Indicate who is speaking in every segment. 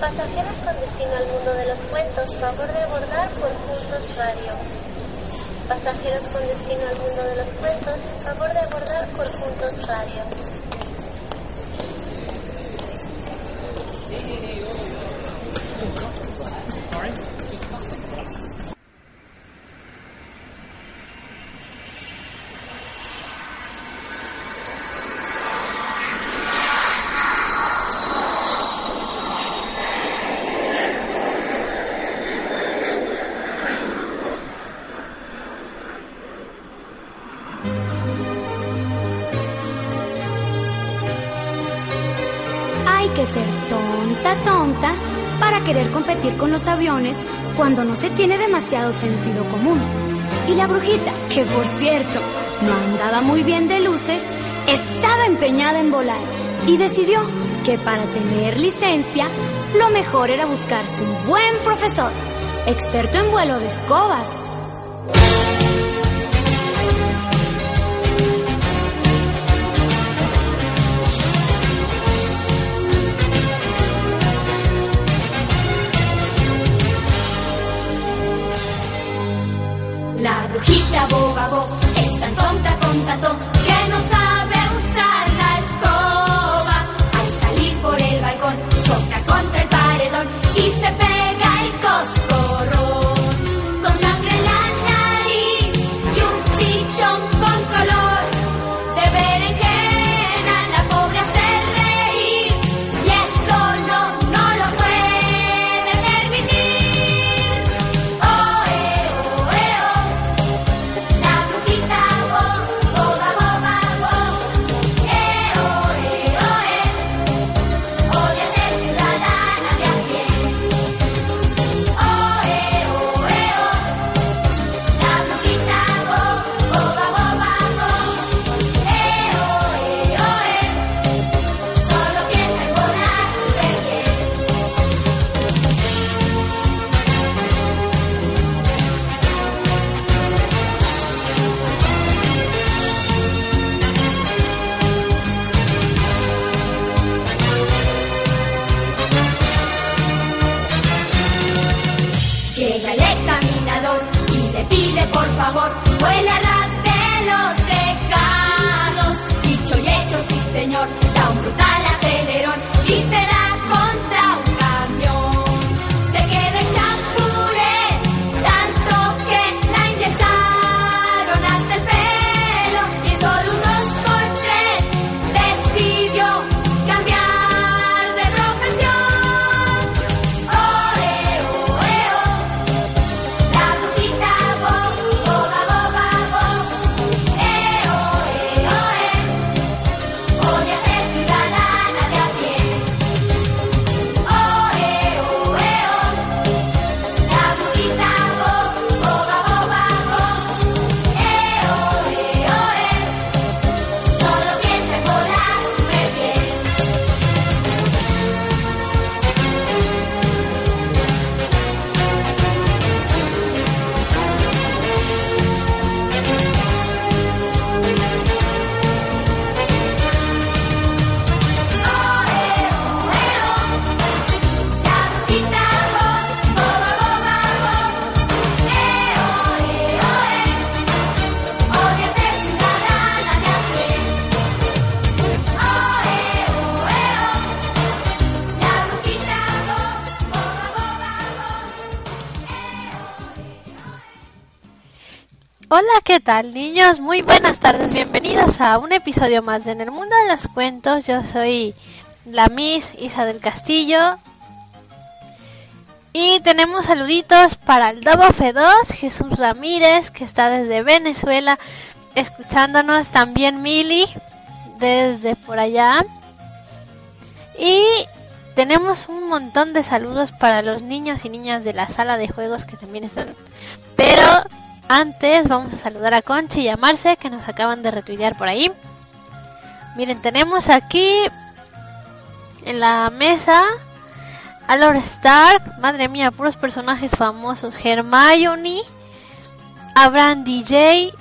Speaker 1: Pasajeros con destino al mundo de los cuentos, favor de abordar por Puntos Radio. Pasajeros con destino al mundo de los cuentos, favor de abordar por Puntos Radio.
Speaker 2: Con los aviones cuando no se tiene demasiado sentido común. Y la brujita, que por cierto no andaba muy bien de luces, estaba empeñada en volar y decidió que para tener licencia lo mejor era buscarse un buen profesor, experto en vuelo de escobas. Brujita boba bo es tan tonta, tonta
Speaker 3: tal niños? Muy buenas tardes, bienvenidos a un episodio más de En el Mundo de los Cuentos. Yo soy la Miss Isa del Castillo. Y tenemos saluditos para el Dobo F2, Jesús Ramírez, que está desde Venezuela, escuchándonos. También Mili, desde por allá. Y tenemos un montón de saludos para los niños y niñas de la sala de juegos que también están. Pero antes vamos a saludar a Conchi y a Marce que nos acaban de retuitear por ahí. Miren, tenemos aquí en la mesa a Lord Stark, madre mía, puros personajes famosos, Hermione, Abraham DJ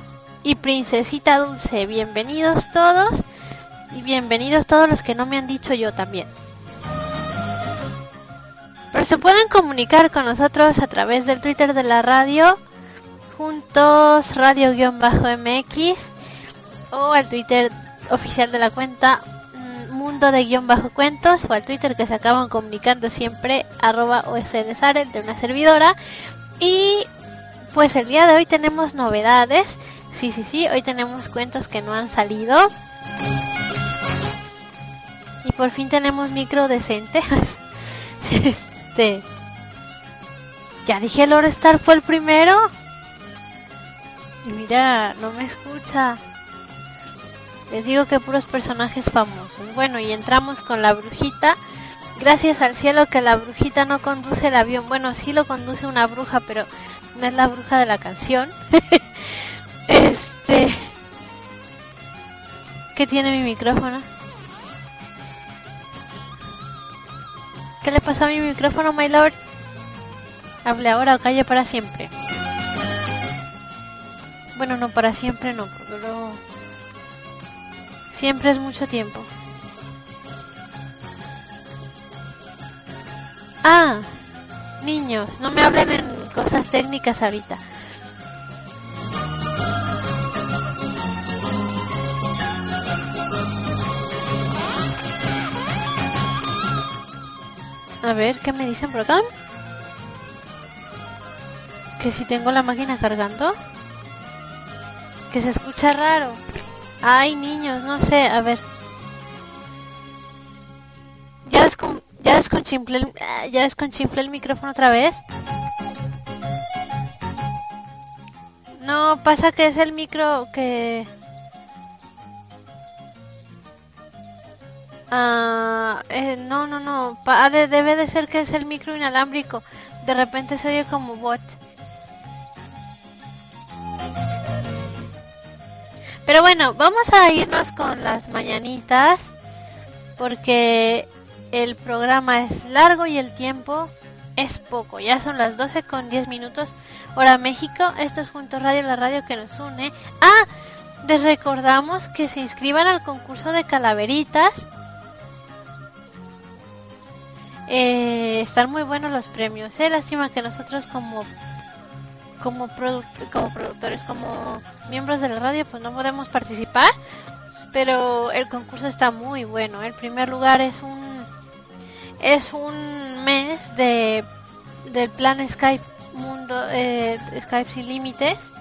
Speaker 3: y Princesita Dulce. Bienvenidos todos y bienvenidos todos los que no me han dicho yo también. Pues se pueden comunicar con nosotros a través del Twitter de la radio, juntos radio-mx, o al Twitter oficial de la cuenta mm, mundo de guion bajo cuentos o al Twitter que se acaban comunicando siempre arroba osdsare de una servidora. Y pues el día de hoy tenemos novedades. Sí sí sí hoy tenemos cuentos que no han salido. Y por fin tenemos micro decente. Este ya dije Lord Star fue el primero y mira no me escucha les digo que puros personajes famosos. Bueno, y entramos con la brujita. Gracias al cielo que la brujita no conduce el avión. Bueno, sí lo conduce una bruja, pero no es la bruja de la canción. este. ¿Qué tiene mi micrófono? ¿Qué le pasó a mi micrófono, my lord? Hable ahora o calle para siempre. Bueno, no para siempre, no, porque luego Siempre es mucho tiempo. Ah, niños, no me hablen en cosas técnicas ahorita. A ver, ¿qué me dicen por acá? Que si tengo la máquina cargando. Que se escucha raro. Ay, niños, no sé, a ver. Ya descon ya desconchinflé el, ah, ya desconchinflé el micrófono otra vez. No, pasa que es el micro que... Ah, eh, no, no, no. Pa debe de ser que es el micro inalámbrico. De repente se oye como bot. Pero bueno, vamos a irnos con las mañanitas porque el programa es largo y el tiempo es poco. Ya son las 12 con 10 minutos hora México. Esto es Junto Radio, la radio que nos une. Ah, les recordamos que se inscriban al concurso de calaveritas. Eh, están muy buenos los premios. Eh. Lástima que nosotros como como, como productores, como miembros de la radio, pues no podemos participar, pero el concurso está muy bueno. El primer lugar es un es un mes de del plan Skype Mundo eh, Skype sin límites.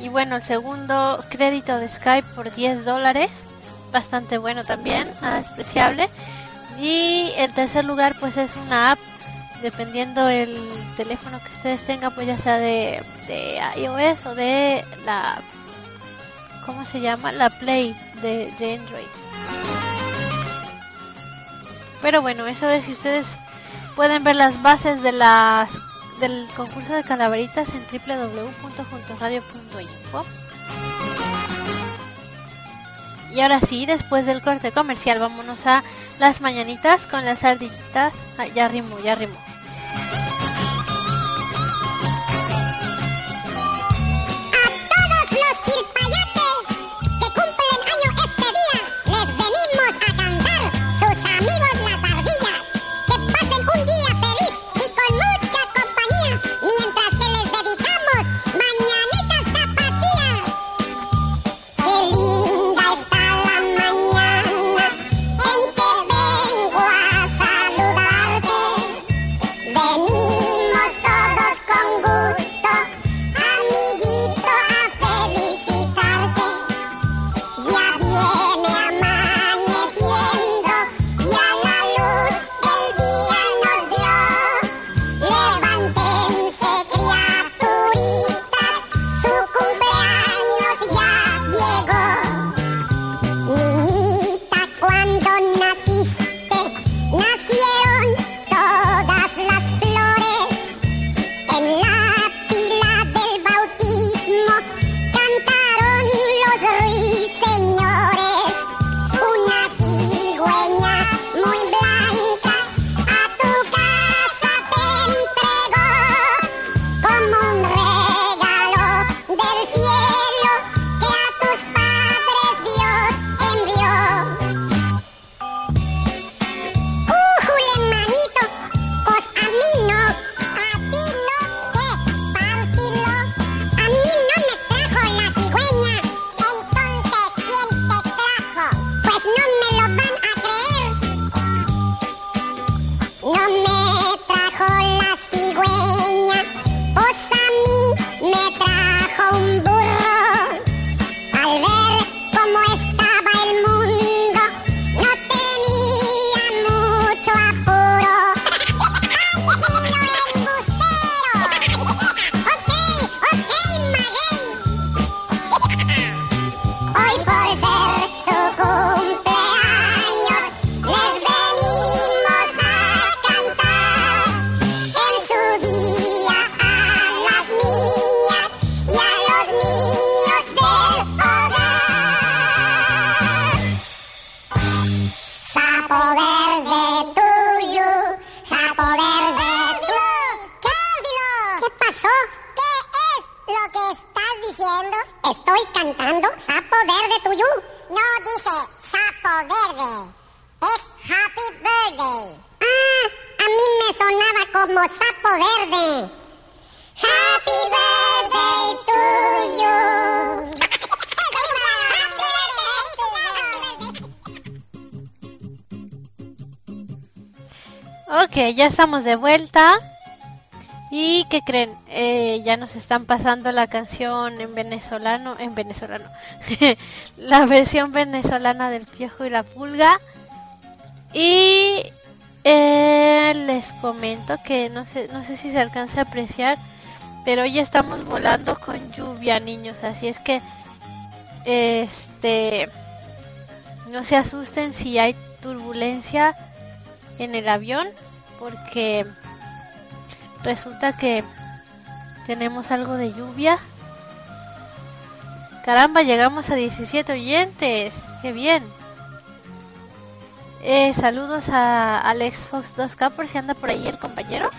Speaker 3: Y bueno, el segundo crédito de Skype por 10 dólares, bastante bueno también, nada despreciable. Y el tercer lugar pues es una app, dependiendo el teléfono que ustedes tengan, pues ya sea de, de iOS o de la, ¿cómo se llama? La Play de, Android. Pero bueno, eso es si ustedes pueden ver las bases de las del concurso de calaveritas en www.juntoradio.info. Y ahora sí, después del corte comercial, vámonos a las mañanitas con las ardillitas. ya rimo, ya rimo. Ok, ya estamos de vuelta. ¿Y qué creen? Eh, ya nos están pasando la canción en venezolano, en venezolano, la versión venezolana del Piojo y la Pulga. Y eh, les comento que no sé, no sé si se alcanza a apreciar, pero hoy estamos volando con lluvia, niños. Así es que, este, no se asusten si hay turbulencia en el avión, porque resulta que tenemos algo de lluvia. Caramba, llegamos a 17 oyentes. Qué bien. Eh, saludos a Alex Fox 2K por si anda por ahí el compañero.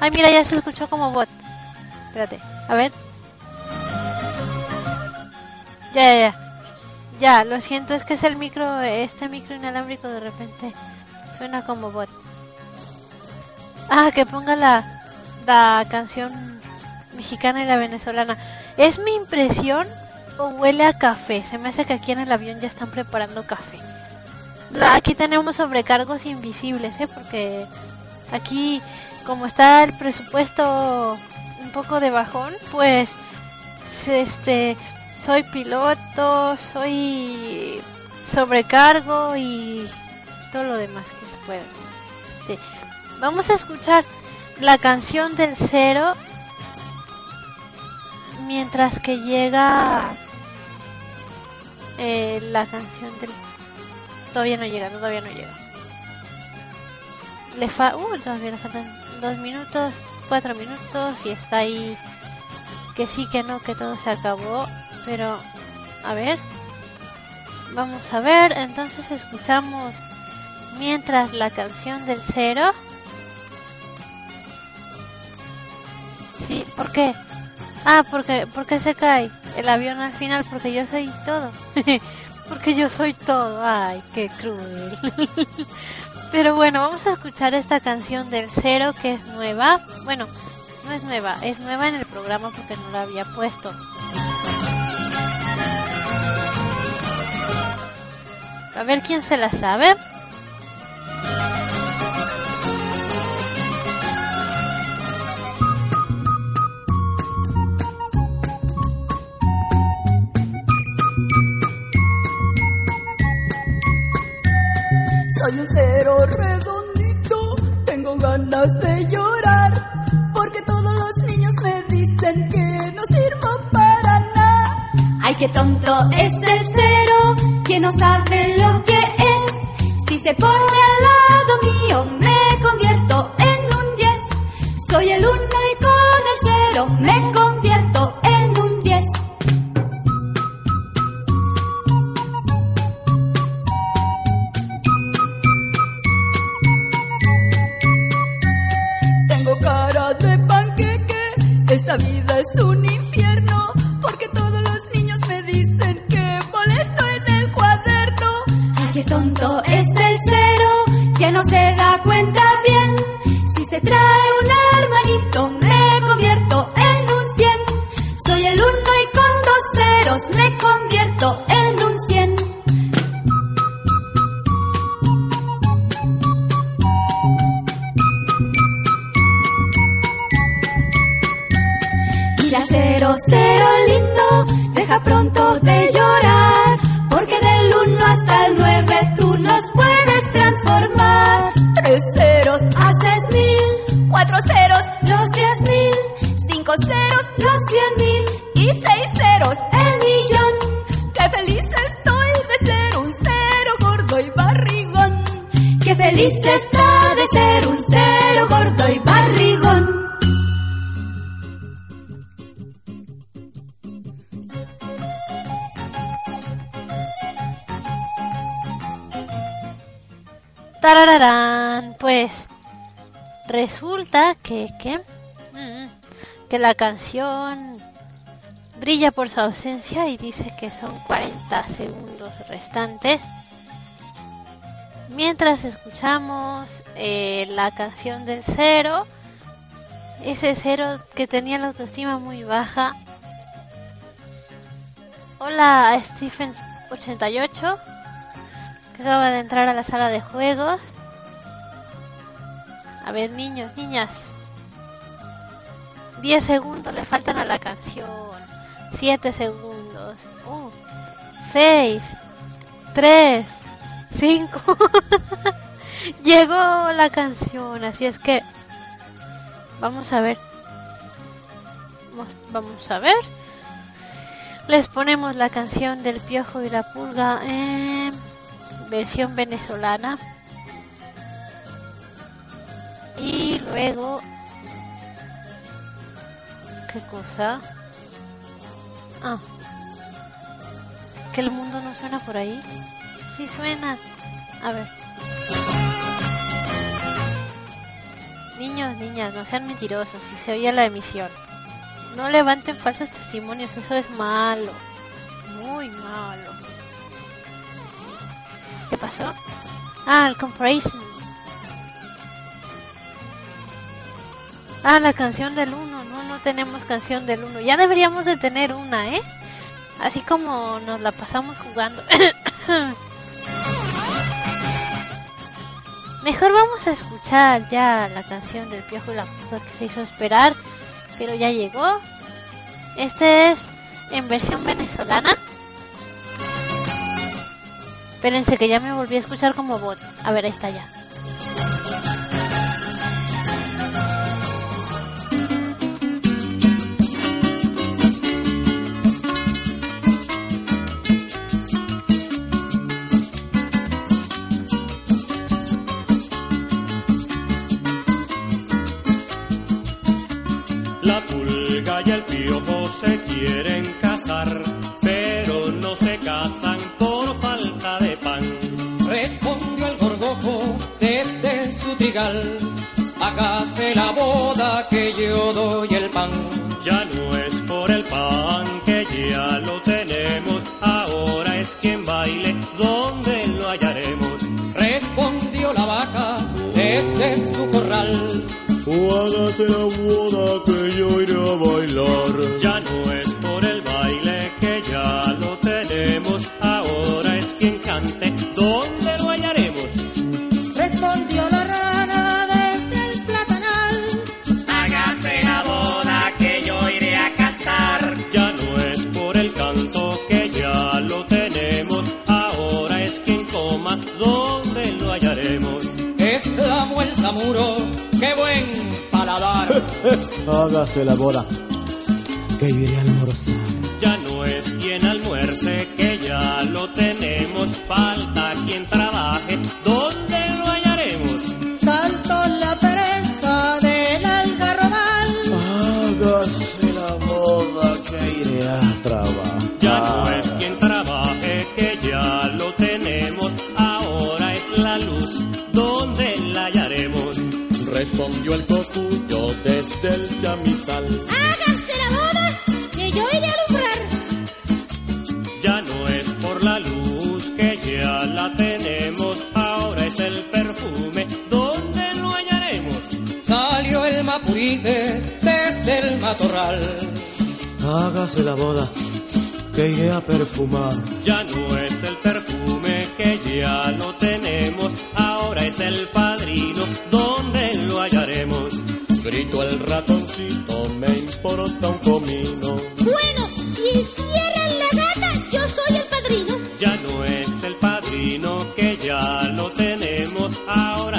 Speaker 3: Ay, mira, ya se escuchó como bot. Espérate, a ver. Ya, ya, ya. Ya, lo siento, es que es el micro, este micro inalámbrico de repente suena como bot. Ah, que ponga la, la canción mexicana y la venezolana. ¿Es mi impresión o huele a café? Se me hace que aquí en el avión ya están preparando café. Aquí tenemos sobrecargos invisibles, ¿eh? Porque aquí, como está el presupuesto un poco de bajón, pues, este, soy piloto, soy sobrecargo y todo lo demás pueda. Este, vamos a escuchar la canción del cero mientras que llega eh, la canción del todavía no llega todavía no llega le fa uh, todavía le faltan dos minutos cuatro minutos y está ahí que sí que no que todo se acabó pero a ver vamos a ver entonces escuchamos mientras la canción del cero. Sí ¿por qué? ah porque porque se cae el avión al final porque yo soy todo. Porque yo soy todo. Ay qué cruel. Pero bueno vamos a escuchar esta canción del cero que es nueva. Bueno no es nueva es nueva en el programa porque no la había puesto. A ver quién se la sabe
Speaker 4: Soy un cero redondito, tengo ganas de llorar, porque todos los niños me dicen que no sirvo para nada.
Speaker 2: Ay, qué tonto es el cero, que no sabe lo que es. Se pone al lado mío,
Speaker 3: canción brilla por su ausencia y dice que son 40 segundos restantes. Mientras escuchamos eh, la canción del cero, ese cero que tenía la autoestima muy baja. Hola Stephen88, que acaba de entrar a la sala de juegos. A ver, niños, niñas. 10 segundos le faltan a la canción. 7 segundos. 6, 3, 5. Llegó la canción, así es que vamos a ver. Vamos, a ver. Les ponemos la canción del Piojo y la Pulga en versión venezolana. Y luego... ¿Qué cosa? Ah. ¿Que el mundo no suena por ahí? Sí suena. A ver. Niños, niñas, no sean mentirosos, si se oye la emisión. No levanten falsos testimonios, eso es malo. Muy malo. ¿Qué pasó? Ah, el comparison. Ah, la canción del 1. No, no tenemos canción del 1. Ya deberíamos de tener una, ¿eh? Así como nos la pasamos jugando. Mejor vamos a escuchar ya la canción del Piojo y la Puta que se hizo esperar, pero ya llegó. Este es en versión venezolana. Espérense que ya me volví a escuchar como bot. A ver, ahí está ya.
Speaker 5: Se quieren casar, pero no se casan por falta de pan.
Speaker 6: Respondió el gorgojo desde su trigal. Hágase la boda que yo doy el pan.
Speaker 5: Ya no es por el pan que ya lo tenemos, ahora es quien baile, ¿dónde lo hallaremos?
Speaker 6: Respondió la vaca desde su corral.
Speaker 7: Hágase la boda bailar.
Speaker 5: Ya no es Hágase la boda. Que. Ya no es quien almuerce que ya lo tenemos, falta quien trabaje,
Speaker 7: Hágase la boda que iré a perfumar.
Speaker 5: Ya no es el perfume que ya lo tenemos, ahora es el padrino, ¿dónde lo hallaremos?
Speaker 7: Gritó el ratoncito, me importa un comino.
Speaker 8: Bueno, si hicieran la gata, yo soy el padrino.
Speaker 5: Ya no es el padrino que ya lo tenemos, ahora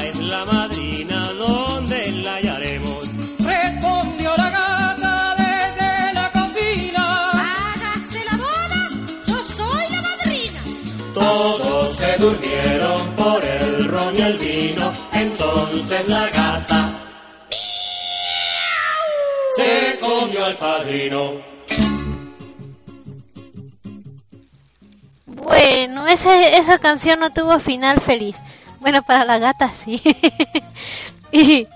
Speaker 5: durmieron por el ron el vino, entonces la gata se comió al padrino.
Speaker 3: Bueno, ese, esa canción no tuvo final feliz. Bueno, para la gata sí. y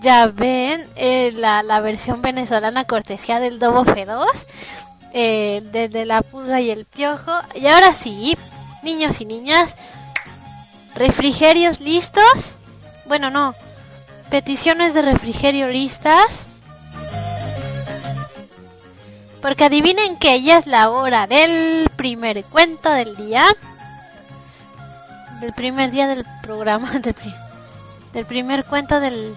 Speaker 3: ya ven eh, la, la versión venezolana cortesía del Dobo F2, eh, desde la pulga y el piojo. Y ahora sí, niños y niñas, refrigerios listos. Bueno, no, peticiones de refrigerio listas. Porque adivinen que ya es la hora del primer cuento del día. Del primer día del programa. Del, del primer cuento del...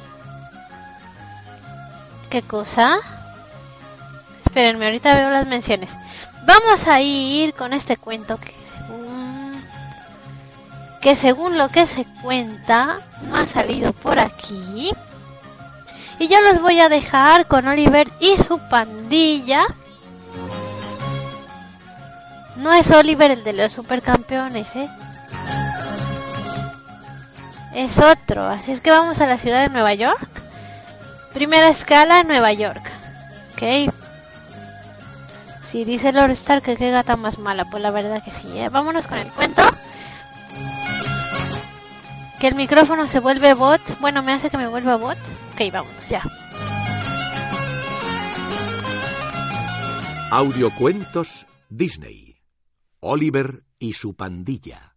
Speaker 3: ¿Qué cosa? Espérenme, ahorita veo las menciones. Vamos a ir con este cuento que según... Que según lo que se cuenta, no ha salido por aquí. Y yo los voy a dejar con Oliver y su pandilla. No es Oliver el de los supercampeones, ¿eh? Es otro, así es que vamos a la ciudad de Nueva York. Primera escala, Nueva York. Ok. Si dice Lord Stark que qué gata más mala, pues la verdad que sí, ¿eh? Vámonos con el cuento. Que el micrófono se vuelve bot. Bueno, me hace que me vuelva bot. Ok, vámonos, ya.
Speaker 9: Audiocuentos Disney. Oliver y su pandilla.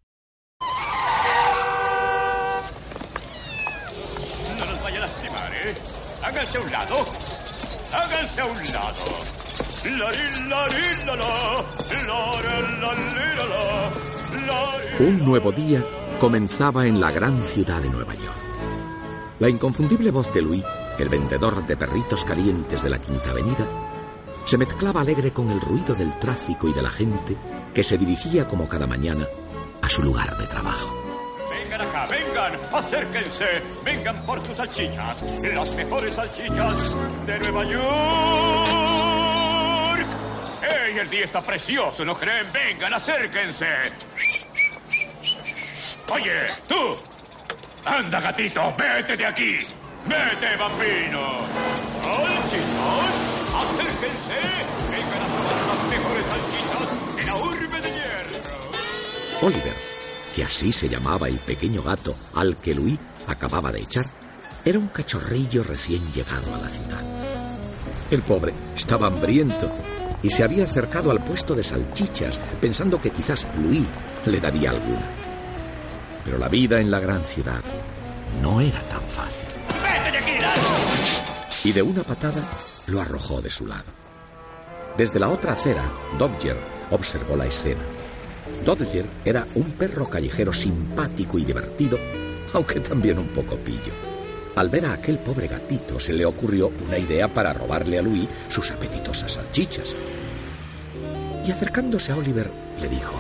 Speaker 10: No nos vaya a lastimar, ¿eh? Háganse a un lado. Háganse a un lado.
Speaker 9: Un nuevo día comenzaba en la gran ciudad de Nueva York. La inconfundible voz de Louis, el vendedor de perritos calientes de la Quinta Avenida, se mezclaba alegre con el ruido del tráfico y de la gente que se dirigía como cada mañana a su lugar de trabajo.
Speaker 10: Vengan acá, vengan, acérquense, vengan por sus salchichas, las mejores salchichas de Nueva York. ¡Ey, el día está precioso, ¿no creen? Vengan, acérquense. Oye, tú, anda gatito, vete de aquí. Vete, bambino. Salchichas, acérquense, vengan a probar las mejores salchichas de la urbe de hierro.
Speaker 9: Oliver, que así se llamaba el pequeño gato al que Louis acababa de echar, era un cachorrillo recién llegado a la ciudad. El pobre estaba hambriento y se había acercado al puesto de salchichas pensando que quizás Louis le daría alguna. Pero la vida en la gran ciudad no era tan fácil. Y de una patada lo arrojó de su lado. Desde la otra acera, Dodger observó la escena. Dodger era un perro callejero simpático y divertido, aunque también un poco pillo. Al ver a aquel pobre gatito se le ocurrió una idea para robarle a Louis sus apetitosas salchichas. Y acercándose a Oliver, le dijo,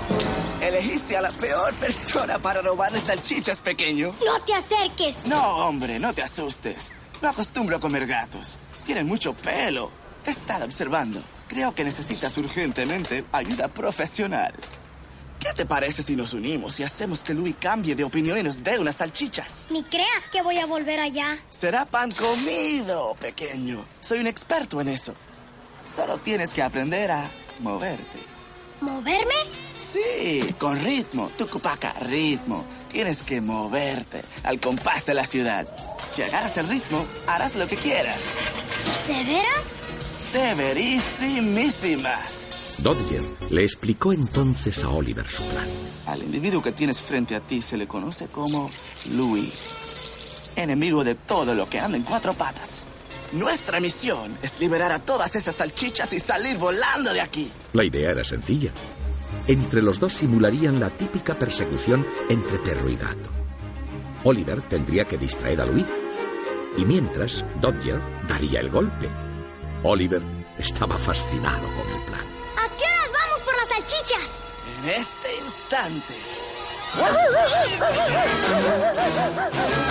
Speaker 11: Elegiste a la peor persona para robarle salchichas, pequeño.
Speaker 8: No te acerques.
Speaker 11: No, hombre, no te asustes. No acostumbro a comer gatos. Tienen mucho pelo. Te están observando. Creo que necesitas urgentemente ayuda profesional. ¿Qué te parece si nos unimos y hacemos que Louis cambie de opinión y nos dé unas salchichas?
Speaker 8: Ni creas que voy a volver allá.
Speaker 11: Será pan comido, pequeño. Soy un experto en eso. Solo tienes que aprender a moverte.
Speaker 8: ¿Moverme?
Speaker 11: Sí, con ritmo. Tucupaca, ritmo. Tienes que moverte al compás de la ciudad. Si agarras el ritmo, harás lo que quieras.
Speaker 8: ¿De veras?
Speaker 11: Deberísimísimas.
Speaker 9: Dodger le explicó entonces a Oliver su plan.
Speaker 11: Al individuo que tienes frente a ti se le conoce como Louis, enemigo de todo lo que anda en cuatro patas. Nuestra misión es liberar a todas esas salchichas y salir volando de aquí.
Speaker 9: La idea era sencilla. Entre los dos simularían la típica persecución entre perro y gato. Oliver tendría que distraer a Louis y mientras Dodger daría el golpe. Oliver estaba fascinado con el plan.
Speaker 8: Salchichas?
Speaker 11: En este instante.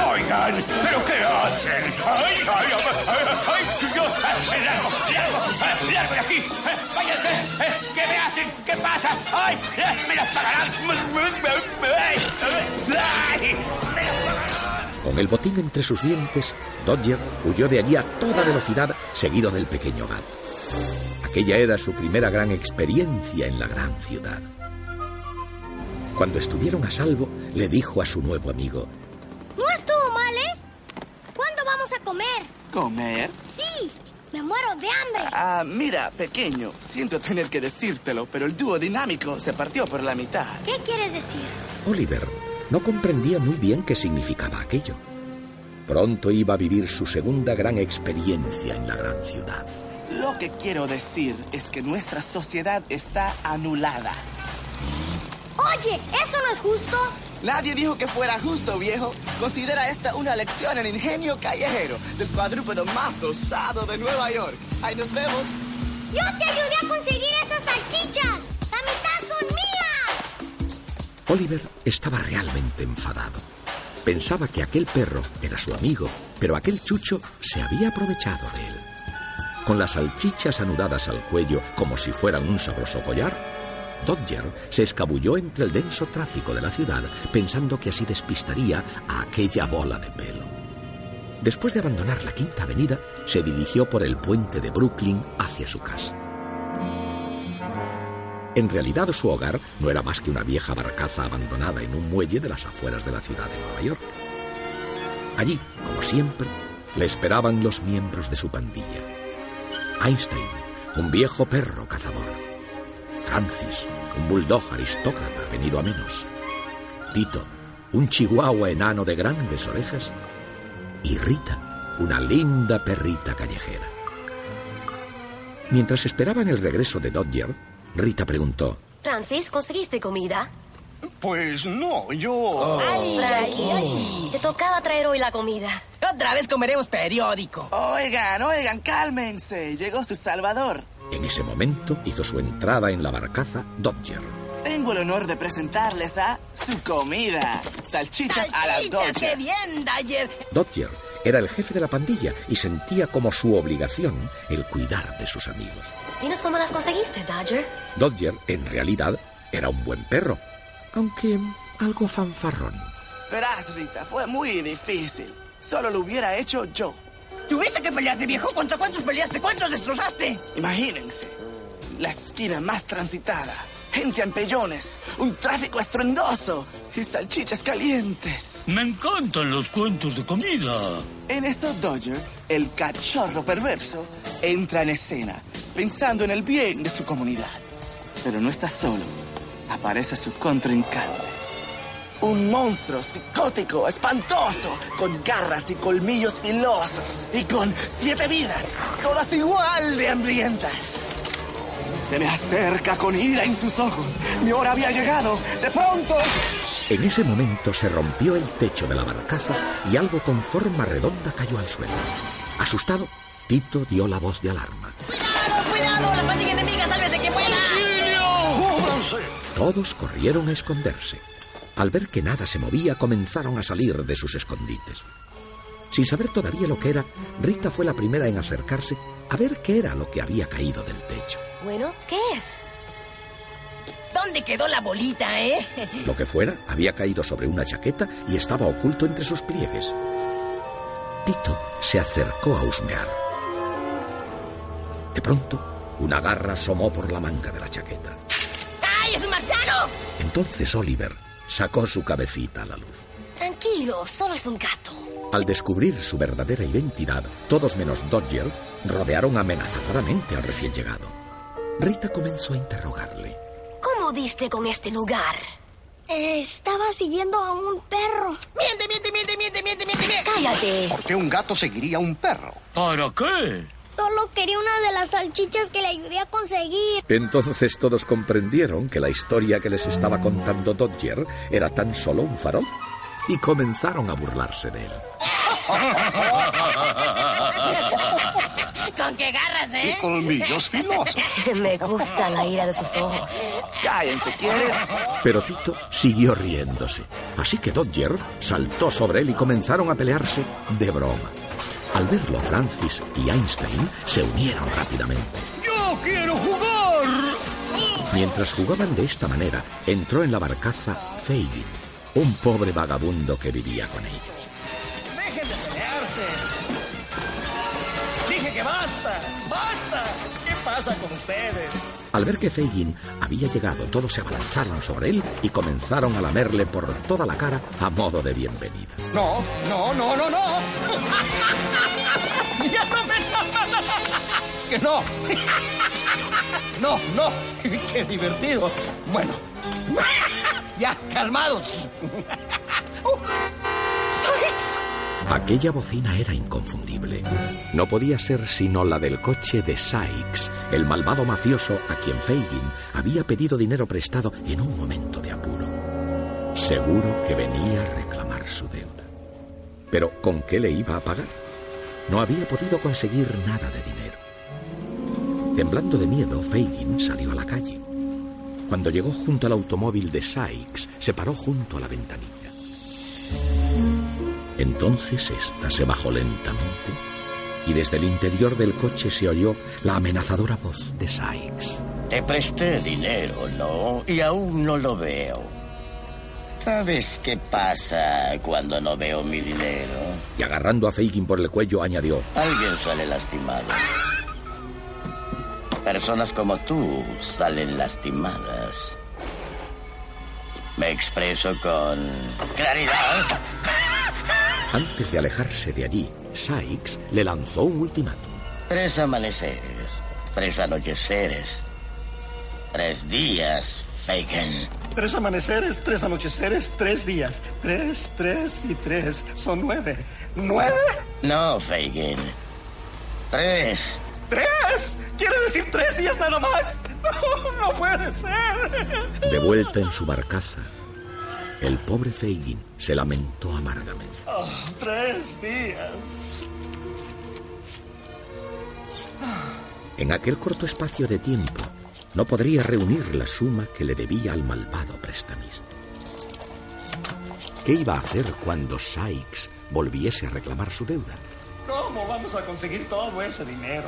Speaker 10: Oigan, ¿pero qué hacen? ¡Ay, ay, ay! ay, ay, yo, ¡Largo, largo, largo de aquí! eh, ¡Váyanse! eh, ¿Qué me hacen? ¿Qué pasa? ¡Ay, me las pagarán! ¡Ay,
Speaker 9: Con el botín entre sus dientes, Dodger huyó de allí a toda velocidad, seguido del pequeño gato. Aquella era su primera gran experiencia en la gran ciudad. Cuando estuvieron a salvo, le dijo a su nuevo amigo,
Speaker 12: No estuvo mal, ¿eh? ¿Cuándo vamos a comer?
Speaker 11: ¿Comer?
Speaker 12: Sí, me muero de hambre.
Speaker 11: Ah, mira, pequeño, siento tener que decírtelo, pero el dúo dinámico se partió por la mitad.
Speaker 12: ¿Qué quieres decir?
Speaker 9: Oliver no comprendía muy bien qué significaba aquello. Pronto iba a vivir su segunda gran experiencia en la gran ciudad.
Speaker 11: Lo que quiero decir es que nuestra sociedad está anulada.
Speaker 12: Oye, ¿eso no es justo?
Speaker 11: Nadie dijo que fuera justo, viejo. Considera esta una lección en ingenio callejero del cuadrúpedo más osado de Nueva York. Ahí nos vemos.
Speaker 12: Yo te ayudé a conseguir esas salchichas.
Speaker 9: Oliver estaba realmente enfadado. Pensaba que aquel perro era su amigo, pero aquel chucho se había aprovechado de él. Con las salchichas anudadas al cuello como si fueran un sabroso collar, Dodger se escabulló entre el denso tráfico de la ciudad pensando que así despistaría a aquella bola de pelo. Después de abandonar la Quinta Avenida, se dirigió por el puente de Brooklyn hacia su casa. En realidad su hogar no era más que una vieja barcaza abandonada en un muelle de las afueras de la ciudad de Nueva York. Allí, como siempre, le esperaban los miembros de su pandilla. Einstein, un viejo perro cazador. Francis, un bulldog aristócrata venido a menos. Tito, un chihuahua enano de grandes orejas. Y Rita, una linda perrita callejera. Mientras esperaban el regreso de Dodger, Rita preguntó,
Speaker 13: Francis, ¿conseguiste comida?
Speaker 14: Pues no, yo...
Speaker 13: Ay, Frankie, te tocaba traer hoy la comida.
Speaker 15: Otra vez comeremos periódico.
Speaker 11: Oigan, oigan, cálmense. Llegó su salvador.
Speaker 9: En ese momento hizo su entrada en la barcaza Dodger.
Speaker 11: Tengo el honor de presentarles a su comida. Salchichas, a la
Speaker 15: ¡Salchichas,
Speaker 11: Dodger.
Speaker 15: qué bien, Dodger!
Speaker 9: Dodger era el jefe de la pandilla y sentía como su obligación el cuidar de sus amigos.
Speaker 13: Dinos cómo las conseguiste, Dodger.
Speaker 9: Dodger, en realidad, era un buen perro, aunque algo fanfarrón.
Speaker 11: Verás, Rita, fue muy difícil. Solo lo hubiera hecho yo.
Speaker 15: ¿Tuviste que pelearte, viejo? ¿Contra cuántos peleaste? ¿Cuántos destrozaste?
Speaker 11: Imagínense, la esquina más transitada, gente en pellones, un tráfico estruendoso y salchichas calientes.
Speaker 10: Me encantan los cuentos de comida.
Speaker 11: En eso Dodger, el cachorro perverso, entra en escena, pensando en el bien de su comunidad. Pero no está solo. Aparece su contrincante. Un monstruo psicótico, espantoso, con garras y colmillos filosos y con siete vidas, todas igual de hambrientas. Se me acerca con ira en sus ojos. Mi hora había llegado. De pronto...
Speaker 9: En ese momento se rompió el techo de la barcaza y algo con forma redonda cayó al suelo. Asustado, Tito dio la voz de alarma.
Speaker 15: ¡La pandilla enemiga, sálvese quien pueda!
Speaker 9: Todos corrieron a esconderse. Al ver que nada se movía, comenzaron a salir de sus escondites. Sin saber todavía lo que era, Rita fue la primera en acercarse a ver qué era lo que había caído del techo.
Speaker 13: Bueno, ¿qué es?
Speaker 15: ¿Dónde quedó la bolita, eh?
Speaker 9: Lo que fuera había caído sobre una chaqueta y estaba oculto entre sus pliegues. Tito se acercó a husmear. De pronto, una garra asomó por la manga de la chaqueta.
Speaker 15: ¡Ay, es un marciano!
Speaker 9: Entonces Oliver sacó su cabecita a la luz.
Speaker 13: Tranquilo, solo es un gato.
Speaker 9: Al descubrir su verdadera identidad, todos menos Dodger rodearon amenazadoramente al recién llegado. Rita comenzó a interrogarle.
Speaker 13: ¿Cómo diste con este lugar?
Speaker 12: Eh, estaba siguiendo a un perro.
Speaker 15: ¡Miente, miente, miente, miente, miente, miente! miente.
Speaker 13: ¡Cállate!
Speaker 14: ¿Por qué un gato seguiría a un perro?
Speaker 10: ¿Para qué?
Speaker 12: Solo quería una de las salchichas que le ayudé a conseguir.
Speaker 9: Entonces todos comprendieron que la historia que les estaba contando Dodger era tan solo un farol y comenzaron a burlarse de él.
Speaker 15: ¿Con qué garras,
Speaker 14: Y
Speaker 15: eh?
Speaker 14: colmillos filosos.
Speaker 13: Me gusta la ira de sus ojos.
Speaker 11: Cállense, ¿quieren?
Speaker 9: Pero Tito siguió riéndose, así que Dodger saltó sobre él y comenzaron a pelearse de broma. Al verlo, Francis y Einstein se unieron rápidamente.
Speaker 10: ¡Yo quiero jugar!
Speaker 9: Mientras jugaban de esta manera, entró en la barcaza Fagin, un pobre vagabundo que vivía con ellos.
Speaker 15: ¡Dejen de pelearse! ¡Dije que basta! ¡Basta! ¿Qué
Speaker 14: pasa con ustedes?
Speaker 9: Al ver que Fagin había llegado, todos se abalanzaron sobre él y comenzaron a lamerle por toda la cara a modo de bienvenida.
Speaker 14: No, no, no, no, no. ya no me Que no. No, no. Qué divertido. Bueno. Ya, calmados. ¡Sykes!
Speaker 9: Aquella bocina era inconfundible. No podía ser sino la del coche de Sykes, el malvado mafioso a quien Fagin había pedido dinero prestado en un momento de apuro. Seguro que venía a reclamar su deuda. Pero ¿con qué le iba a pagar? No había podido conseguir nada de dinero. Temblando de miedo, Fagin salió a la calle. Cuando llegó junto al automóvil de Sykes, se paró junto a la ventanilla. Entonces ésta se bajó lentamente y desde el interior del coche se oyó la amenazadora voz de Sykes.
Speaker 16: Te presté dinero, ¿no? Y aún no lo veo. ¿Sabes qué pasa cuando no veo mi dinero?
Speaker 9: Y agarrando a Fagin por el cuello añadió,
Speaker 16: Alguien sale lastimado. Personas como tú salen lastimadas. Me expreso con claridad.
Speaker 9: Antes de alejarse de allí, Sykes le lanzó un ultimátum.
Speaker 16: Tres amaneceres, tres anocheceres, tres días, Bacon.
Speaker 14: Tres amaneceres, tres anocheceres, tres días. Tres, tres y tres. Son nueve. ¿Nueve?
Speaker 16: No, Fagin. Tres.
Speaker 14: ¿Tres? ¿Quiere decir tres días nada más? No, no puede ser.
Speaker 9: De vuelta en su barcaza, el pobre Fagin se lamentó amargamente.
Speaker 14: Oh, tres días.
Speaker 9: En aquel corto espacio de tiempo, no podría reunir la suma que le debía al malvado prestamista. ¿Qué iba a hacer cuando Sykes volviese a reclamar su deuda?
Speaker 14: ¿Cómo vamos a conseguir todo ese dinero?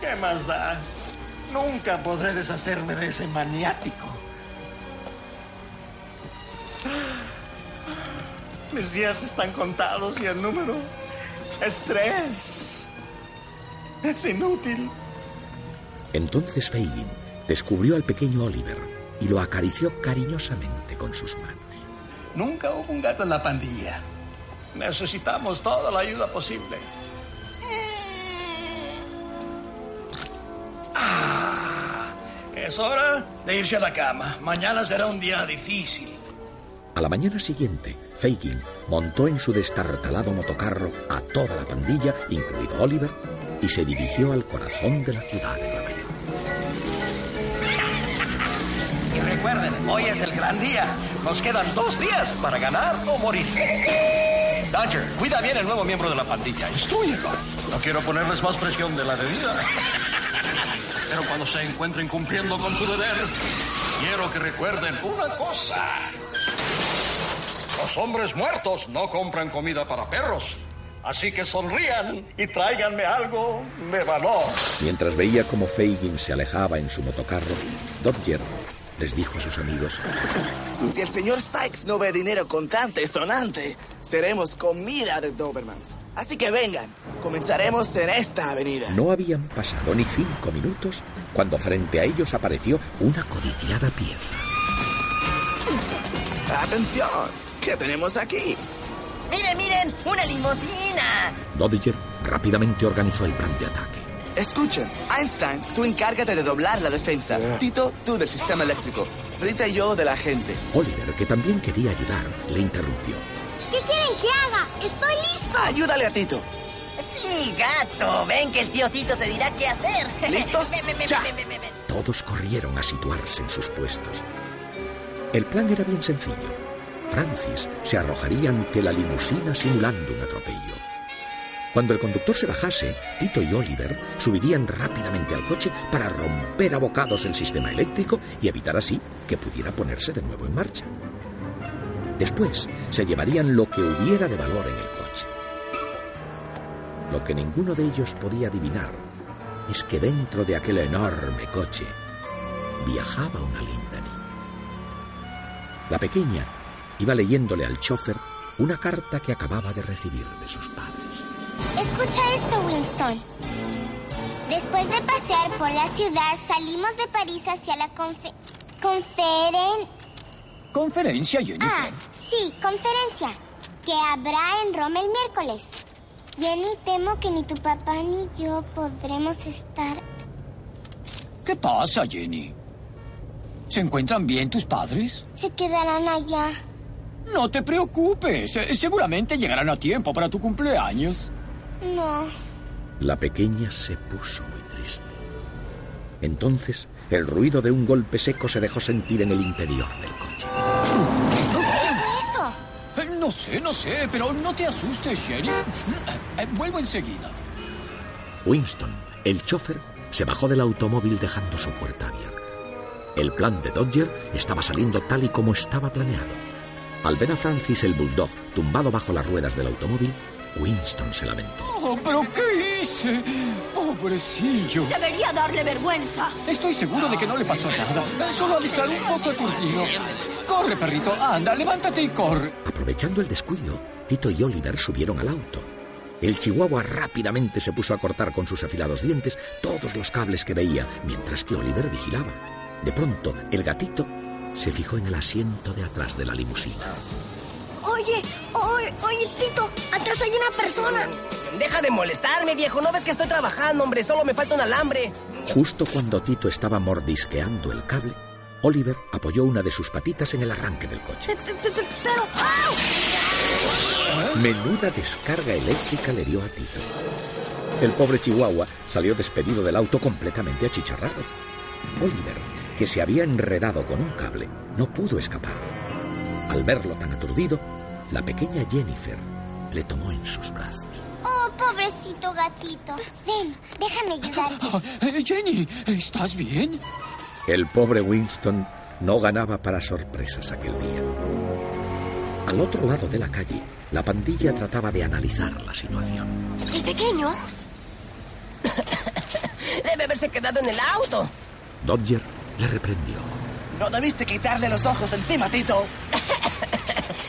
Speaker 14: ¿Qué más da? Nunca podré deshacerme de ese maniático. Mis días están contados y el número es tres. Es inútil.
Speaker 9: Entonces Fagin descubrió al pequeño Oliver y lo acarició cariñosamente con sus manos.
Speaker 14: Nunca hubo un gato en la pandilla. Necesitamos toda la ayuda posible. Ah, es hora de irse a la cama. Mañana será un día difícil.
Speaker 9: A la mañana siguiente, Fagin montó en su destartalado motocarro a toda la pandilla, incluido Oliver, y se dirigió al corazón de la ciudad de Nueva York.
Speaker 14: Recuerden, hoy es el gran día. Nos quedan dos días para ganar o morir.
Speaker 17: Dodger, cuida bien el nuevo miembro de la pandilla. Instrúyelo. No quiero ponerles más presión de la debida. Pero cuando se encuentren cumpliendo con su deber, quiero que recuerden una cosa. Los hombres muertos no compran comida para perros. Así que sonrían y tráiganme algo de valor.
Speaker 9: Mientras veía cómo Fagin se alejaba en su motocarro, Dodger les dijo a sus amigos,
Speaker 11: Si el señor Sykes no ve dinero contante sonante, seremos comida de Dobermans. Así que vengan, comenzaremos en esta avenida.
Speaker 9: no habían pasado ni cinco minutos cuando frente a ellos apareció una codiciada pieza.
Speaker 11: Atención, ¿qué tenemos aquí?
Speaker 15: Miren, miren, una limusina.
Speaker 9: Dodger rápidamente organizó el plan de ataque.
Speaker 11: Escuchen, Einstein, tú encárgate de doblar la defensa. Tito, tú del sistema eléctrico. Rita y yo de la gente.
Speaker 9: Oliver, que también quería ayudar, le interrumpió.
Speaker 8: ¿Qué quieren que haga? ¡Estoy listo!
Speaker 11: Ayúdale a Tito.
Speaker 15: Sí, gato. Ven que el tío Tito te dirá qué hacer.
Speaker 11: ¿Listos? Ya.
Speaker 9: Todos corrieron a situarse en sus puestos. El plan era bien sencillo. Francis se arrojaría ante la limusina simulando un atropello. Cuando el conductor se bajase, Tito y Oliver subirían rápidamente al coche para romper a bocados el sistema eléctrico y evitar así que pudiera ponerse de nuevo en marcha. Después se llevarían lo que hubiera de valor en el coche. Lo que ninguno de ellos podía adivinar es que dentro de aquel enorme coche viajaba una linda niña. La pequeña iba leyéndole al chofer una carta que acababa de recibir de sus padres.
Speaker 18: Escucha esto, Winston. Después de pasear por la ciudad, salimos de París hacia la confe conferen...
Speaker 10: ¿Conferencia, Jennifer?
Speaker 18: Ah, sí, conferencia. Que habrá en Roma el miércoles. Jenny, temo que ni tu papá ni yo podremos estar.
Speaker 10: ¿Qué pasa, Jenny? ¿Se encuentran bien tus padres?
Speaker 18: Se quedarán allá.
Speaker 10: No te preocupes. eh, Seguramente llegarán a tiempo para tu cumpleaños.
Speaker 18: No.
Speaker 9: La pequeña se puso muy triste. Entonces, el ruido de un golpe seco se dejó sentir en el interior del coche.
Speaker 18: ¿Eso?
Speaker 10: Eh, No sé, no sé, pero no te asustes, Jenny. Eh, Vuelvo enseguida.
Speaker 9: Winston, el chofer, se bajó del automóvil dejando su puerta abierta. El plan de Dodger estaba saliendo tal y como estaba planeado. Al ver a Francis el bulldog tumbado bajo las ruedas del automóvil, Winston se lamentó.
Speaker 10: Oh, pero ¿qué hice? Pobrecillo.
Speaker 13: Debería darle vergüenza.
Speaker 10: Estoy seguro de que no le pasó nada. Solo estar un poco aturdido. Corre, perrito. Anda, levántate y corre.
Speaker 9: Aprovechando el descuido, Tito y Oliver subieron al auto. El chihuahua rápidamente se puso a cortar con sus afilados dientes todos los cables que veía, mientras que Oliver vigilaba. De pronto, el gatito se fijó en el asiento de atrás de la limusina.
Speaker 13: Oye, oye, oye, Tito, atrás hay una persona.
Speaker 15: Deja de molestarme, viejo. ¿No ves que estoy trabajando, hombre? Solo me falta un alambre.
Speaker 9: Justo cuando Tito estaba mordisqueando el cable, Oliver apoyó una de sus patitas en el arranque del coche. Menuda descarga eléctrica le dio a Tito. El pobre chihuahua salió despedido del auto completamente achicharrado. Oliver, que se había enredado con un cable, no pudo escapar. Al verlo tan aturdido, la pequeña Jennifer le tomó en sus brazos.
Speaker 18: Oh, pobrecito gatito. Ven, déjame ayudarte.
Speaker 10: Eh, Jenny, ¿estás bien?
Speaker 9: El pobre Winston no ganaba para sorpresas aquel día. Al otro lado de la calle, la pandilla trataba de analizar la situación.
Speaker 13: ¿El pequeño?
Speaker 15: Debe haberse quedado en el auto.
Speaker 9: Dodger le reprendió.
Speaker 11: No debiste quitarle los ojos encima, Tito.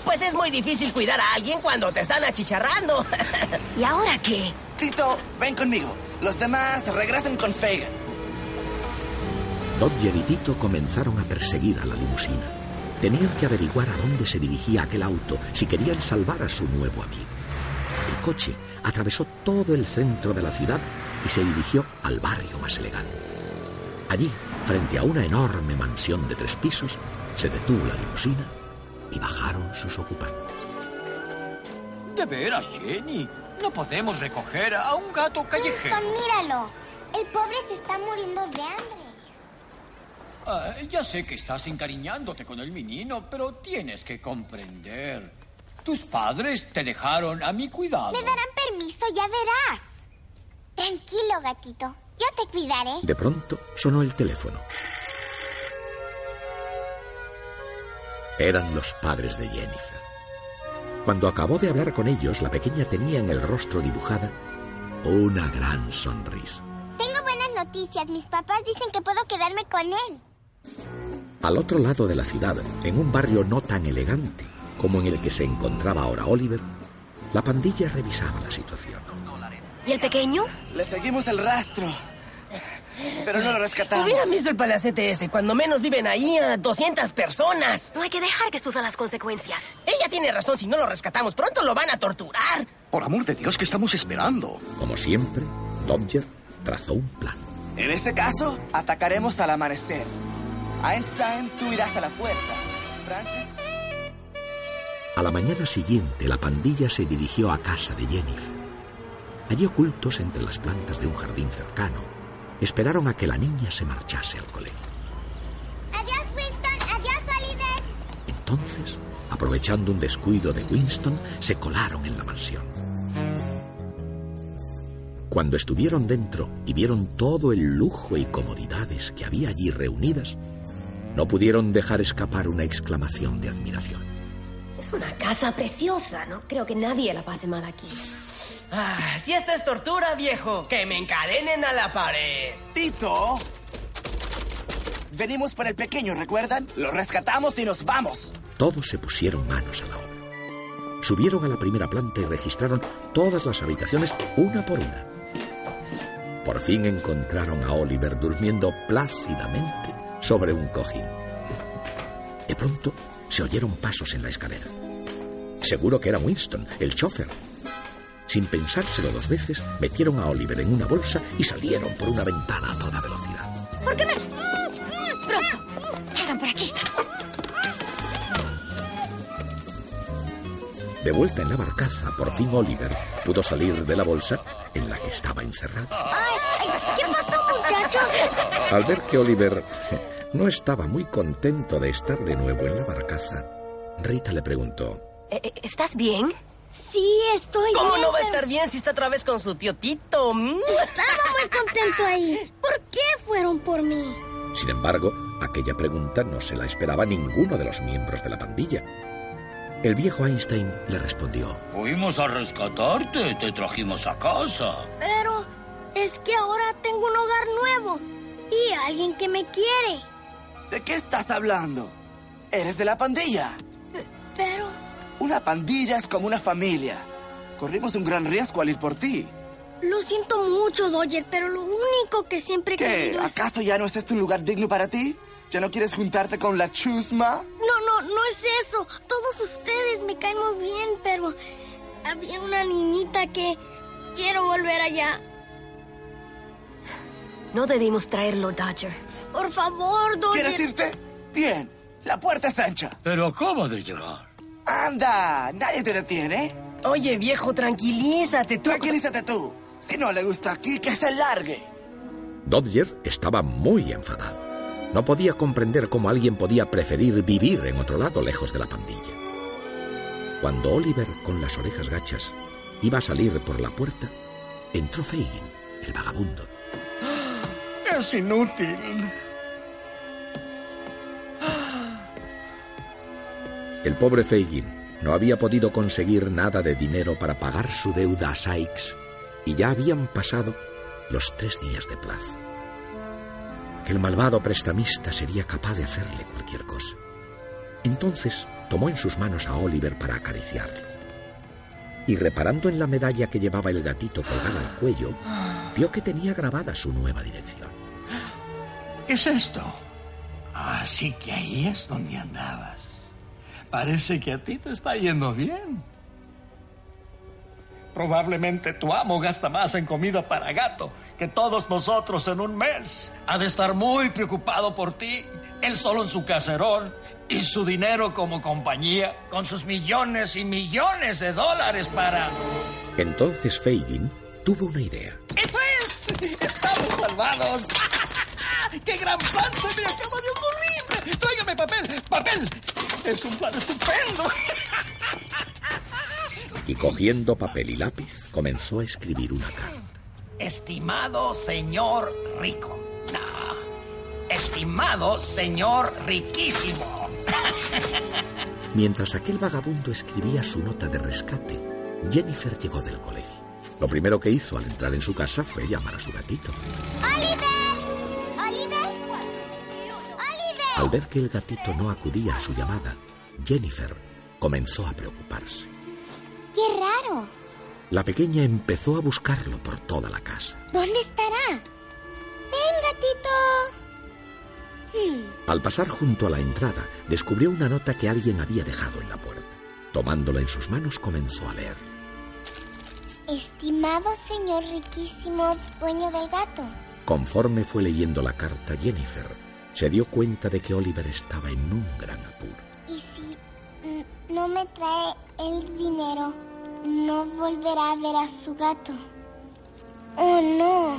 Speaker 15: Pues es muy difícil cuidar a alguien cuando te están achicharrando.
Speaker 13: ¿Y ahora qué?
Speaker 11: Tito, ven conmigo. Los demás regresen con Fagan.
Speaker 9: Dodger y Tito comenzaron a perseguir a la limusina. Tenían que averiguar a dónde se dirigía aquel auto si querían salvar a su nuevo amigo. El coche atravesó todo el centro de la ciudad y se dirigió al barrio más elegante. Allí, frente a una enorme mansión de tres pisos, se detuvo la limusina y bajaron sus ocupantes.
Speaker 10: De veras, Jenny. No podemos recoger a un gato callejero.
Speaker 18: Winston, míralo. El pobre se está muriendo de hambre.
Speaker 10: Ah, ya sé que estás encariñándote con el menino, pero tienes que comprender. Tus padres te dejaron a mi cuidado.
Speaker 18: Me darán permiso, ya verás. Tranquilo, gatito. Yo te cuidaré.
Speaker 9: De pronto sonó el teléfono. Eran los padres de Jennifer. Cuando acabó de hablar con ellos, la pequeña tenía en el rostro dibujada una gran sonrisa.
Speaker 18: Tengo buenas noticias. Mis papás dicen que puedo quedarme con él.
Speaker 9: Al otro lado de la ciudad, en un barrio no tan elegante como en el que se encontraba ahora Oliver, la pandilla revisaba la situación.
Speaker 13: ¿Y el pequeño?
Speaker 11: Le seguimos el rastro. Pero no lo rescatamos.
Speaker 15: Hubieran visto el palacete ese. Cuando menos viven ahí a 200 personas.
Speaker 13: No hay que dejar que sufra las consecuencias.
Speaker 15: Ella tiene razón. Si no lo rescatamos, pronto lo van a torturar.
Speaker 19: Por amor de Dios, ¿qué estamos esperando?
Speaker 9: Como siempre, Dodger trazó un plan.
Speaker 11: En ese caso, atacaremos al amanecer. Einstein, tú irás a la puerta. Francis,
Speaker 9: A la mañana siguiente, la pandilla se dirigió a casa de Jennifer. Allí ocultos entre las plantas de un jardín cercano, esperaron a que la niña se marchase al colegio.
Speaker 18: Adiós, Winston. Adiós, Oliver.
Speaker 9: Entonces, aprovechando un descuido de Winston, se colaron en la mansión. Cuando estuvieron dentro y vieron todo el lujo y comodidades que había allí reunidas, no pudieron dejar escapar una exclamación de admiración.
Speaker 13: Es una casa preciosa, ¿no? Creo que nadie la pase mal aquí.
Speaker 15: Ah, si esto es tortura, viejo, que me encadenen a la pared.
Speaker 11: Tito. Venimos por el pequeño, ¿recuerdan? Lo rescatamos y nos vamos.
Speaker 9: Todos se pusieron manos a la obra. subieron a la primera planta y registraron todas las habitaciones una por una. Por fin encontraron a Oliver durmiendo plácidamente sobre un cojín. De pronto se oyeron pasos en la escalera. Seguro que era Winston, el chofer. Sin pensárselo dos veces, metieron a Oliver en una bolsa y salieron por una ventana a toda velocidad.
Speaker 20: ¿Por qué me...? Pronto. Salgan por aquí.
Speaker 9: De vuelta en la barcaza, por fin Oliver pudo salir de la bolsa en la que estaba encerrado.
Speaker 20: Ay, ay, ¿Qué pasó, muchachos?
Speaker 9: Al ver que Oliver no estaba muy contento de estar de nuevo en la barcaza, Rita le preguntó,
Speaker 15: Eh, eh, ¿Estás bien?
Speaker 8: Sí, estoy
Speaker 15: ¿Cómo
Speaker 8: bien,
Speaker 15: no va a estar bien si está otra vez con su tío Tito? Mm.
Speaker 8: Estaba muy contento ahí. ¿Por qué fueron por mí?
Speaker 9: Sin embargo, aquella pregunta no se la esperaba ninguno de los miembros de la pandilla. El viejo Einstein le respondió,
Speaker 21: Fuimos a rescatarte, te trajimos a casa.
Speaker 8: Pero es que ahora tengo un hogar nuevo y alguien que me quiere.
Speaker 11: ¿De qué estás hablando? Eres de la pandilla.
Speaker 8: Pero
Speaker 11: Una pandilla es como una familia. Corrimos un gran riesgo al ir por ti.
Speaker 8: lo siento mucho, Dodger, pero lo único que siempre
Speaker 11: ¿Qué?
Speaker 8: es...
Speaker 11: ¿Acaso ya no es este un lugar digno para ti? ¿Ya no quieres juntarte con la chusma?
Speaker 8: No, no, no es eso. Todos ustedes me caen muy bien, pero había una niñita que quiero volver allá.
Speaker 15: No debimos traerlo, Dodger.
Speaker 8: Por favor, Dodger.
Speaker 11: ¿Quieres irte? Bien, la puerta es ancha.
Speaker 21: Pero acaba de llegar.
Speaker 11: Anda, nadie te detiene.
Speaker 15: Oye, viejo, tranquilízate. Tú...
Speaker 11: Tranquilízate tú. Si no le gusta aquí, que se largue.
Speaker 9: Dodger estaba muy enfadado. No podía comprender cómo alguien podía preferir vivir en otro lado lejos de la pandilla. Cuando Oliver, con las orejas gachas, iba a salir por la puerta, entró Fagin, el vagabundo.
Speaker 14: Es inútil.
Speaker 9: El pobre Fagin no había podido conseguir nada de dinero para pagar su deuda a Sykes y ya habían pasado los tres días de plazo. Que el malvado prestamista sería capaz de hacerle cualquier cosa. Entonces tomó en sus manos a Oliver para acariciarlo. Y reparando en la medalla que llevaba el gatito colgada al cuello, vio que tenía grabada su nueva dirección.
Speaker 14: ¿Qué es esto? Así que ahí es donde andabas. Parece que a ti te está yendo bien. Probablemente tu amo gasta más en comida para gato que todos nosotros en un mes. Ha de estar muy preocupado por ti, él solo en su caserón y su dinero como compañía, con sus millones y millones de dólares para...
Speaker 9: Entonces Fagin tuvo una idea.
Speaker 14: ¡Eso es! ¡Estamos salvados! ¡Qué gran plan se me acaba de ocurrir! ¡Tráigame papel! ¡Papel! ¡Es un plan estupendo!
Speaker 9: Y cogiendo papel y lápiz, comenzó a escribir una carta.
Speaker 19: Estimado señor rico. No. Estimado señor riquísimo.
Speaker 9: Mientras aquel vagabundo escribía su nota de rescate, Jennifer llegó del colegio. Lo primero que hizo al entrar en su casa fue llamar a su gatito.
Speaker 8: ¡Oliver!
Speaker 9: Al ver que el gatito no acudía a su llamada, Jennifer comenzó a preocuparse.
Speaker 8: ¡Qué raro!
Speaker 9: La pequeña empezó a buscarlo por toda la casa.
Speaker 8: ¿Dónde estará? ¡Ven, gatito! Hmm,
Speaker 9: Al pasar junto a la entrada, descubrió una nota que alguien había dejado en la puerta. Tomándola en sus manos, comenzó a leer.
Speaker 8: Estimado señor riquísimo dueño del gato.
Speaker 9: Conforme fue leyendo la carta, Jennifer se dio cuenta de que Oliver estaba en un gran apuro.
Speaker 8: Y si mm, no me trae el dinero, no volverá a ver a su gato. Oh, no.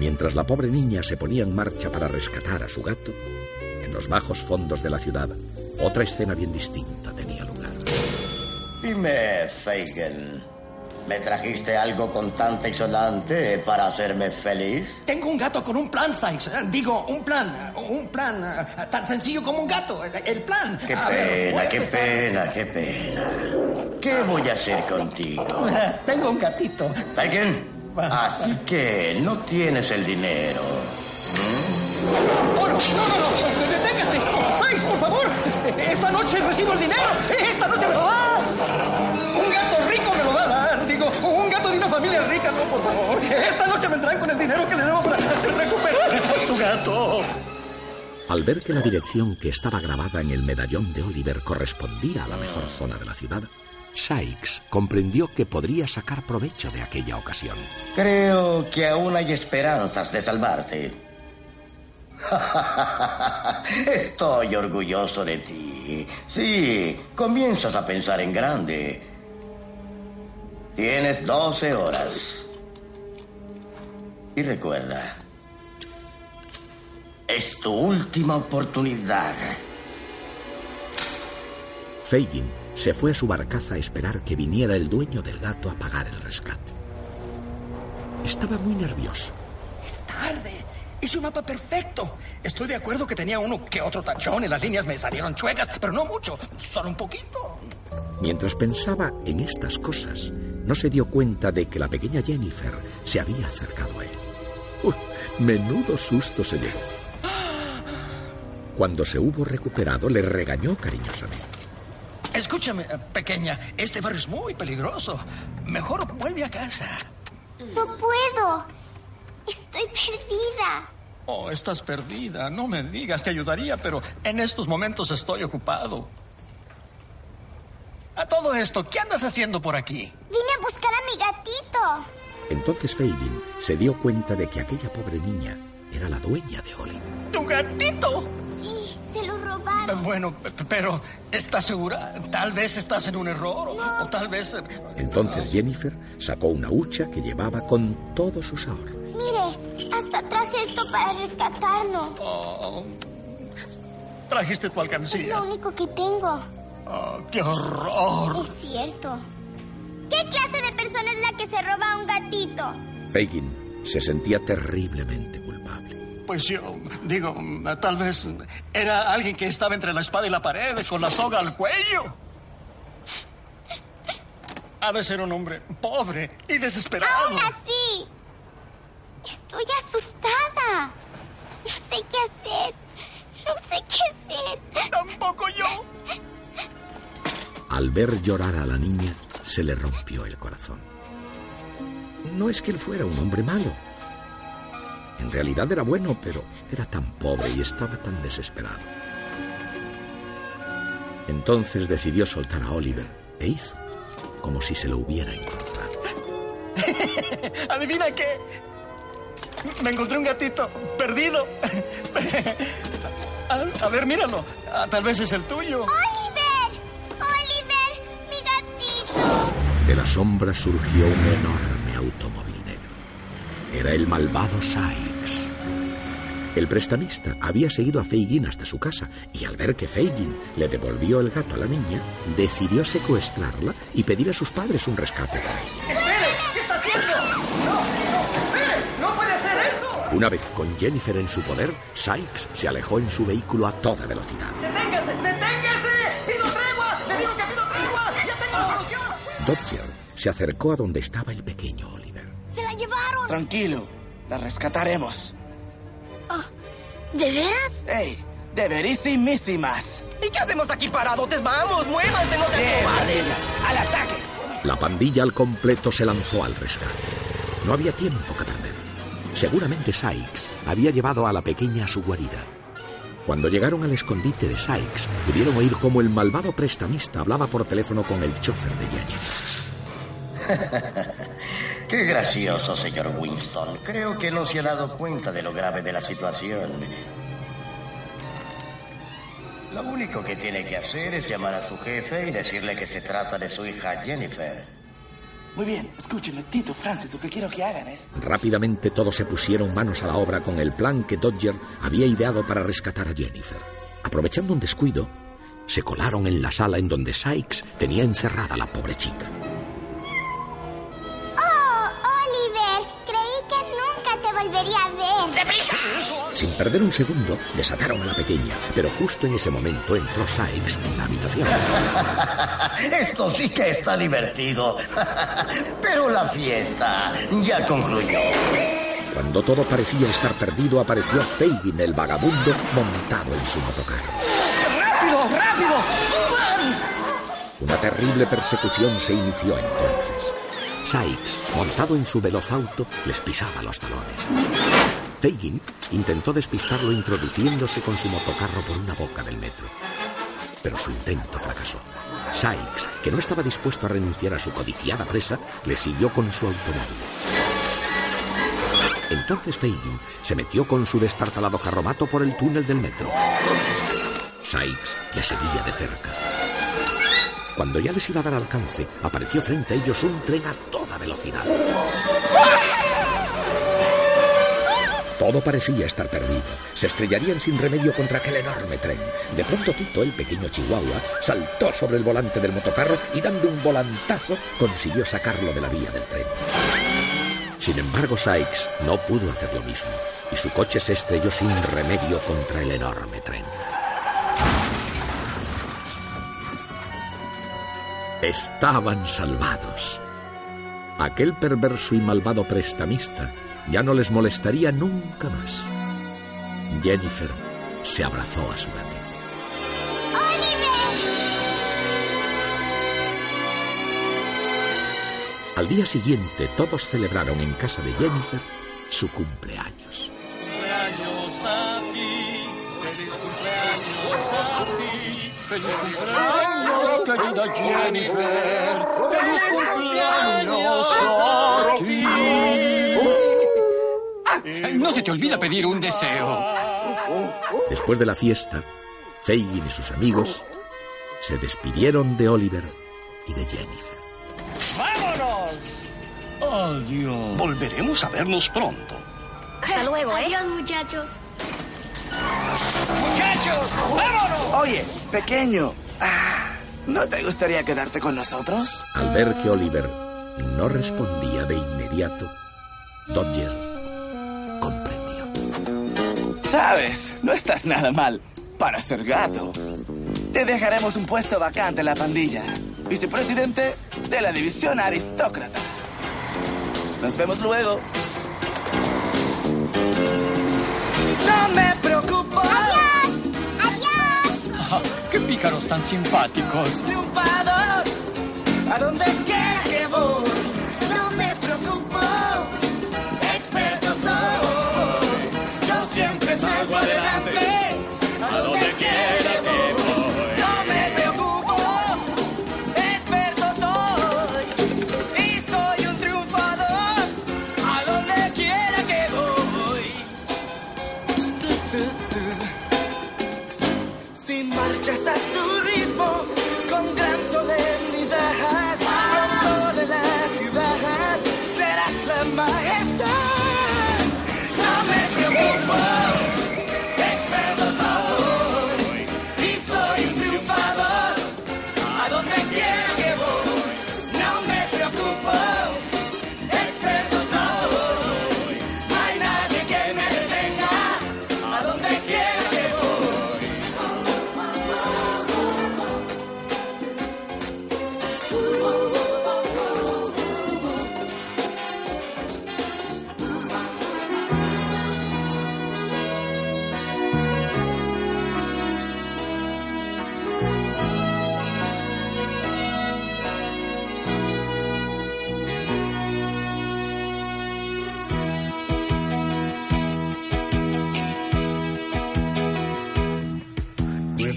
Speaker 9: Mientras la pobre niña se ponía en marcha para rescatar a su gato, en los bajos fondos de la ciudad, otra escena bien distinta tenía lugar.
Speaker 16: Dime, Fagin, ¿me trajiste algo contante y sonante para hacerme feliz?
Speaker 19: Tengo un gato con un plan, Sykes. Eh, Digo, un plan. Un plan eh, tan sencillo como un gato. El plan.
Speaker 16: Qué
Speaker 19: A
Speaker 16: pena, qué
Speaker 19: empezar.
Speaker 16: pena, qué pena. ¿Qué voy a hacer contigo?
Speaker 19: Tengo un gatito.
Speaker 16: Fagin, así que no tienes el dinero.
Speaker 19: ¡Oh, no! ¡No, no, no! ¡Deténgase! ¡Sykes, por favor! Esta noche recibo el dinero. Esta noche...
Speaker 14: algo, por favor. Esta noche vendrán con el dinero que le debo para recuperar a su gato.
Speaker 9: Al ver que la dirección que estaba grabada en el medallón de Oliver correspondía a la mejor zona de la ciudad, Sykes comprendió que podría sacar provecho de aquella ocasión.
Speaker 16: Creo que aún hay esperanzas de salvarte. Estoy orgulloso de ti. Sí, comienzas a pensar en grande. Tienes 12 horas. Y recuerda, es tu última oportunidad.
Speaker 9: Fagin se fue a su barcaza a esperar que viniera el dueño del gato a pagar el rescate. Estaba muy nervioso.
Speaker 19: Es tarde. Hice un mapa perfecto. Estoy de acuerdo que tenía uno que otro tachón y las líneas me salieron chuecas, pero no mucho, solo un poquito.
Speaker 9: Mientras pensaba en estas cosas, no se dio cuenta de que la pequeña Jennifer se había acercado a él. Menudo susto se llevó. Cuando se hubo recuperado, le regañó cariñosamente.
Speaker 19: Escúchame, pequeña, este barrio es muy peligroso. Mejor vuelve a casa.
Speaker 8: No puedo. Estoy perdida.
Speaker 14: Oh, estás perdida. No me digas, te ayudaría, pero en estos momentos estoy ocupado. A todo esto, ¿qué andas haciendo por aquí?
Speaker 8: Vine a buscar a mi gatito.
Speaker 9: Entonces Fagin se dio cuenta de que aquella pobre niña era la dueña de Oliver.
Speaker 14: ¡Tu gatito!
Speaker 8: Sí, se lo robaron.
Speaker 14: Bueno, pero ¿estás segura? Tal vez estás en un error o, o tal vez... eh,
Speaker 9: Entonces Jennifer sacó una hucha que llevaba con todos sus ahorros.
Speaker 8: Mire, hasta traje esto para rescatarlo.
Speaker 14: oh, trajiste tu
Speaker 8: Es
Speaker 14: alcancía.
Speaker 8: lo único que tengo.
Speaker 14: Oh, ¡Qué horror!
Speaker 8: Es cierto. ¿Qué clase de persona es la que se roba a un gatito?
Speaker 9: Fagin se sentía terriblemente culpable.
Speaker 14: Pues yo digo, tal vez era alguien que estaba entre la espada y la pared con la soga al cuello. Ha de ser un hombre pobre y desesperado.
Speaker 8: Aún así, estoy asustada. No sé qué hacer. No sé qué hacer.
Speaker 14: Tampoco yo.
Speaker 9: Al ver llorar a la niña, se le rompió el corazón. No es que él fuera un hombre malo. En realidad era bueno, pero era tan pobre y estaba tan desesperado. Entonces decidió soltar a Oliver e hizo como si se lo hubiera encontrado.
Speaker 14: ¿Adivina qué? Me encontré un gatito perdido. A, a ver, míralo. Ah, tal vez es el tuyo.
Speaker 8: ¡Oliver!
Speaker 9: De la sombra surgió un enorme automóvil negro. Era el malvado Sykes. El prestamista había seguido a Fagin hasta su casa y al ver que Fagin le devolvió el gato a la niña, decidió secuestrarla y pedir a sus padres un rescate por ella.
Speaker 19: ¡Espere! ¿Qué está haciendo? ¡No! ¡No! ¡Espere! ¡No puede hacer eso!
Speaker 9: Una vez con Jennifer en su poder, Sykes se alejó en su vehículo a toda velocidad. Se acercó a donde estaba el pequeño Oliver.
Speaker 20: ¡Se la llevaron!
Speaker 11: Tranquilo, la rescataremos.
Speaker 20: ¿De veras?
Speaker 11: ¡Ey! De verísimísimas.
Speaker 15: ¿Y qué hacemos aquí paradotes? Vamos, muévanse, no sean cobardes.
Speaker 11: ¡Al ataque!
Speaker 9: La pandilla al completo se lanzó al rescate. No había tiempo que perder. Seguramente Sykes había llevado a la pequeña a su guarida. Cuando llegaron al escondite de Sykes, pudieron oír cómo el malvado prestamista hablaba por teléfono con el chofer de Jennifer.
Speaker 16: Qué gracioso, señor Winston. Creo que no se ha dado cuenta de lo grave de la situación. Lo único que tiene que hacer es llamar a su jefe y decirle que se trata de su hija Jennifer.
Speaker 11: Muy bien, escúchenme, Tito, Francis, lo que quiero que hagan es...
Speaker 9: Rápidamente todos se pusieron manos a la obra con el plan que Dodger había ideado para rescatar a Jennifer. Aprovechando un descuido, se colaron en la sala en donde Sykes tenía encerrada a la pobre chica.
Speaker 8: ¡Oh, Oliver! Creí que nunca te volvería a ver. ¡Deprisa!
Speaker 9: Sin perder un segundo, desataron a la pequeña, pero justo en ese momento entró Sykes en la habitación.
Speaker 16: Esto sí que está divertido. Pero la fiesta ya concluyó.
Speaker 9: Cuando todo parecía estar perdido, apareció Fagin, el vagabundo, montado en su motocarro.
Speaker 19: ¡Rápido, rápido! ¡Suban!
Speaker 9: Una terrible persecución se inició entonces. Sykes, montado en su veloz auto, les pisaba los talones. Fagin intentó despistarlo introduciéndose con su motocarro por una boca del metro. Pero su intento fracasó. Sykes, que no estaba dispuesto a renunciar a su codiciada presa, le siguió con su automóvil. Entonces Fagin se metió con su destartalado carromato por el túnel del metro. Sykes le seguía de cerca. Cuando ya les iba a dar alcance, apareció frente a ellos un tren a toda velocidad. Todo parecía estar perdido. Se estrellarían sin remedio contra aquel enorme tren. De pronto Tito, el pequeño chihuahua, saltó sobre el volante del motocarro y dando un volantazo consiguió sacarlo de la vía del tren. Sin embargo, Sykes no pudo hacer lo mismo y su coche se estrelló sin remedio contra el enorme tren. Estaban salvados. Aquel perverso y malvado prestamista ya no les molestaría nunca más. Jennifer se abrazó a su gatito. Al día siguiente todos celebraron en casa de Jennifer su cumpleaños.
Speaker 6: cumpleaños a ti, feliz cumpleaños a ti, feliz cumpleaños, querida Jennifer, feliz cumpleaños a ti. No se te olvida pedir un deseo.
Speaker 9: Después de la fiesta, Fagin y sus amigos se despidieron de Oliver y de Jennifer.
Speaker 17: ¡Vámonos! Adiós. Volveremos a vernos pronto.
Speaker 20: Hasta luego, ¿eh?
Speaker 8: Adiós, muchachos.
Speaker 11: ¡Muchachos! ¡Vámonos! Oye, pequeño. ah, ¿No te gustaría quedarte con nosotros?
Speaker 9: Al ver que Oliver no respondía de inmediato, Dodger.
Speaker 11: Sabes, no estás nada mal para ser gato. Te dejaremos un puesto vacante en la pandilla. Vicepresidente de la división aristócrata. Nos vemos luego. No me preocupo.
Speaker 22: Ah, ¡Qué pícaros tan simpáticos!
Speaker 11: Triunfador. A donde quiera que voy.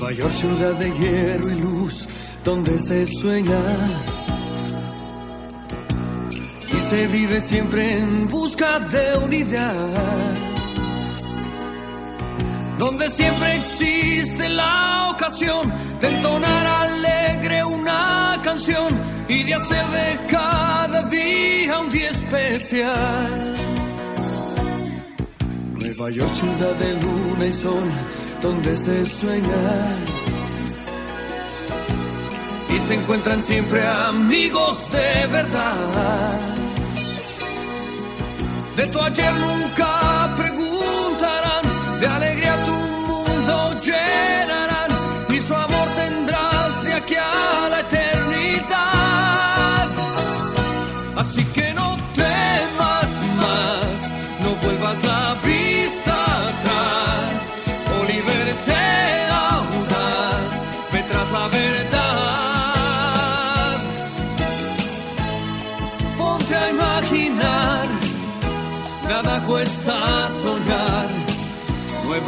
Speaker 6: Nueva York, ciudad de hierro y luz, donde se sueña y se vive siempre en busca de unidad, donde siempre existe la ocasión de entonar alegre una canción y de hacer de cada día un día especial. Nueva York, ciudad de luna y sol, donde se sueña. Y se encuentran siempre amigos de verdad. De tu ayer nunca preguntarán, de alegría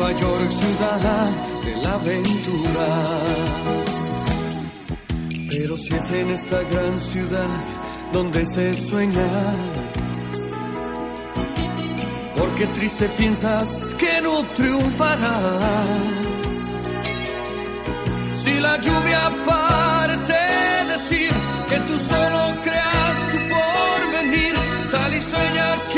Speaker 6: Nueva ciudad de la aventura. Pero si es en esta gran ciudad donde se sueña, ¿por qué triste piensas que no triunfarás? Si la lluvia parece decir que tú solo creas tu porvenir, sal y sueña que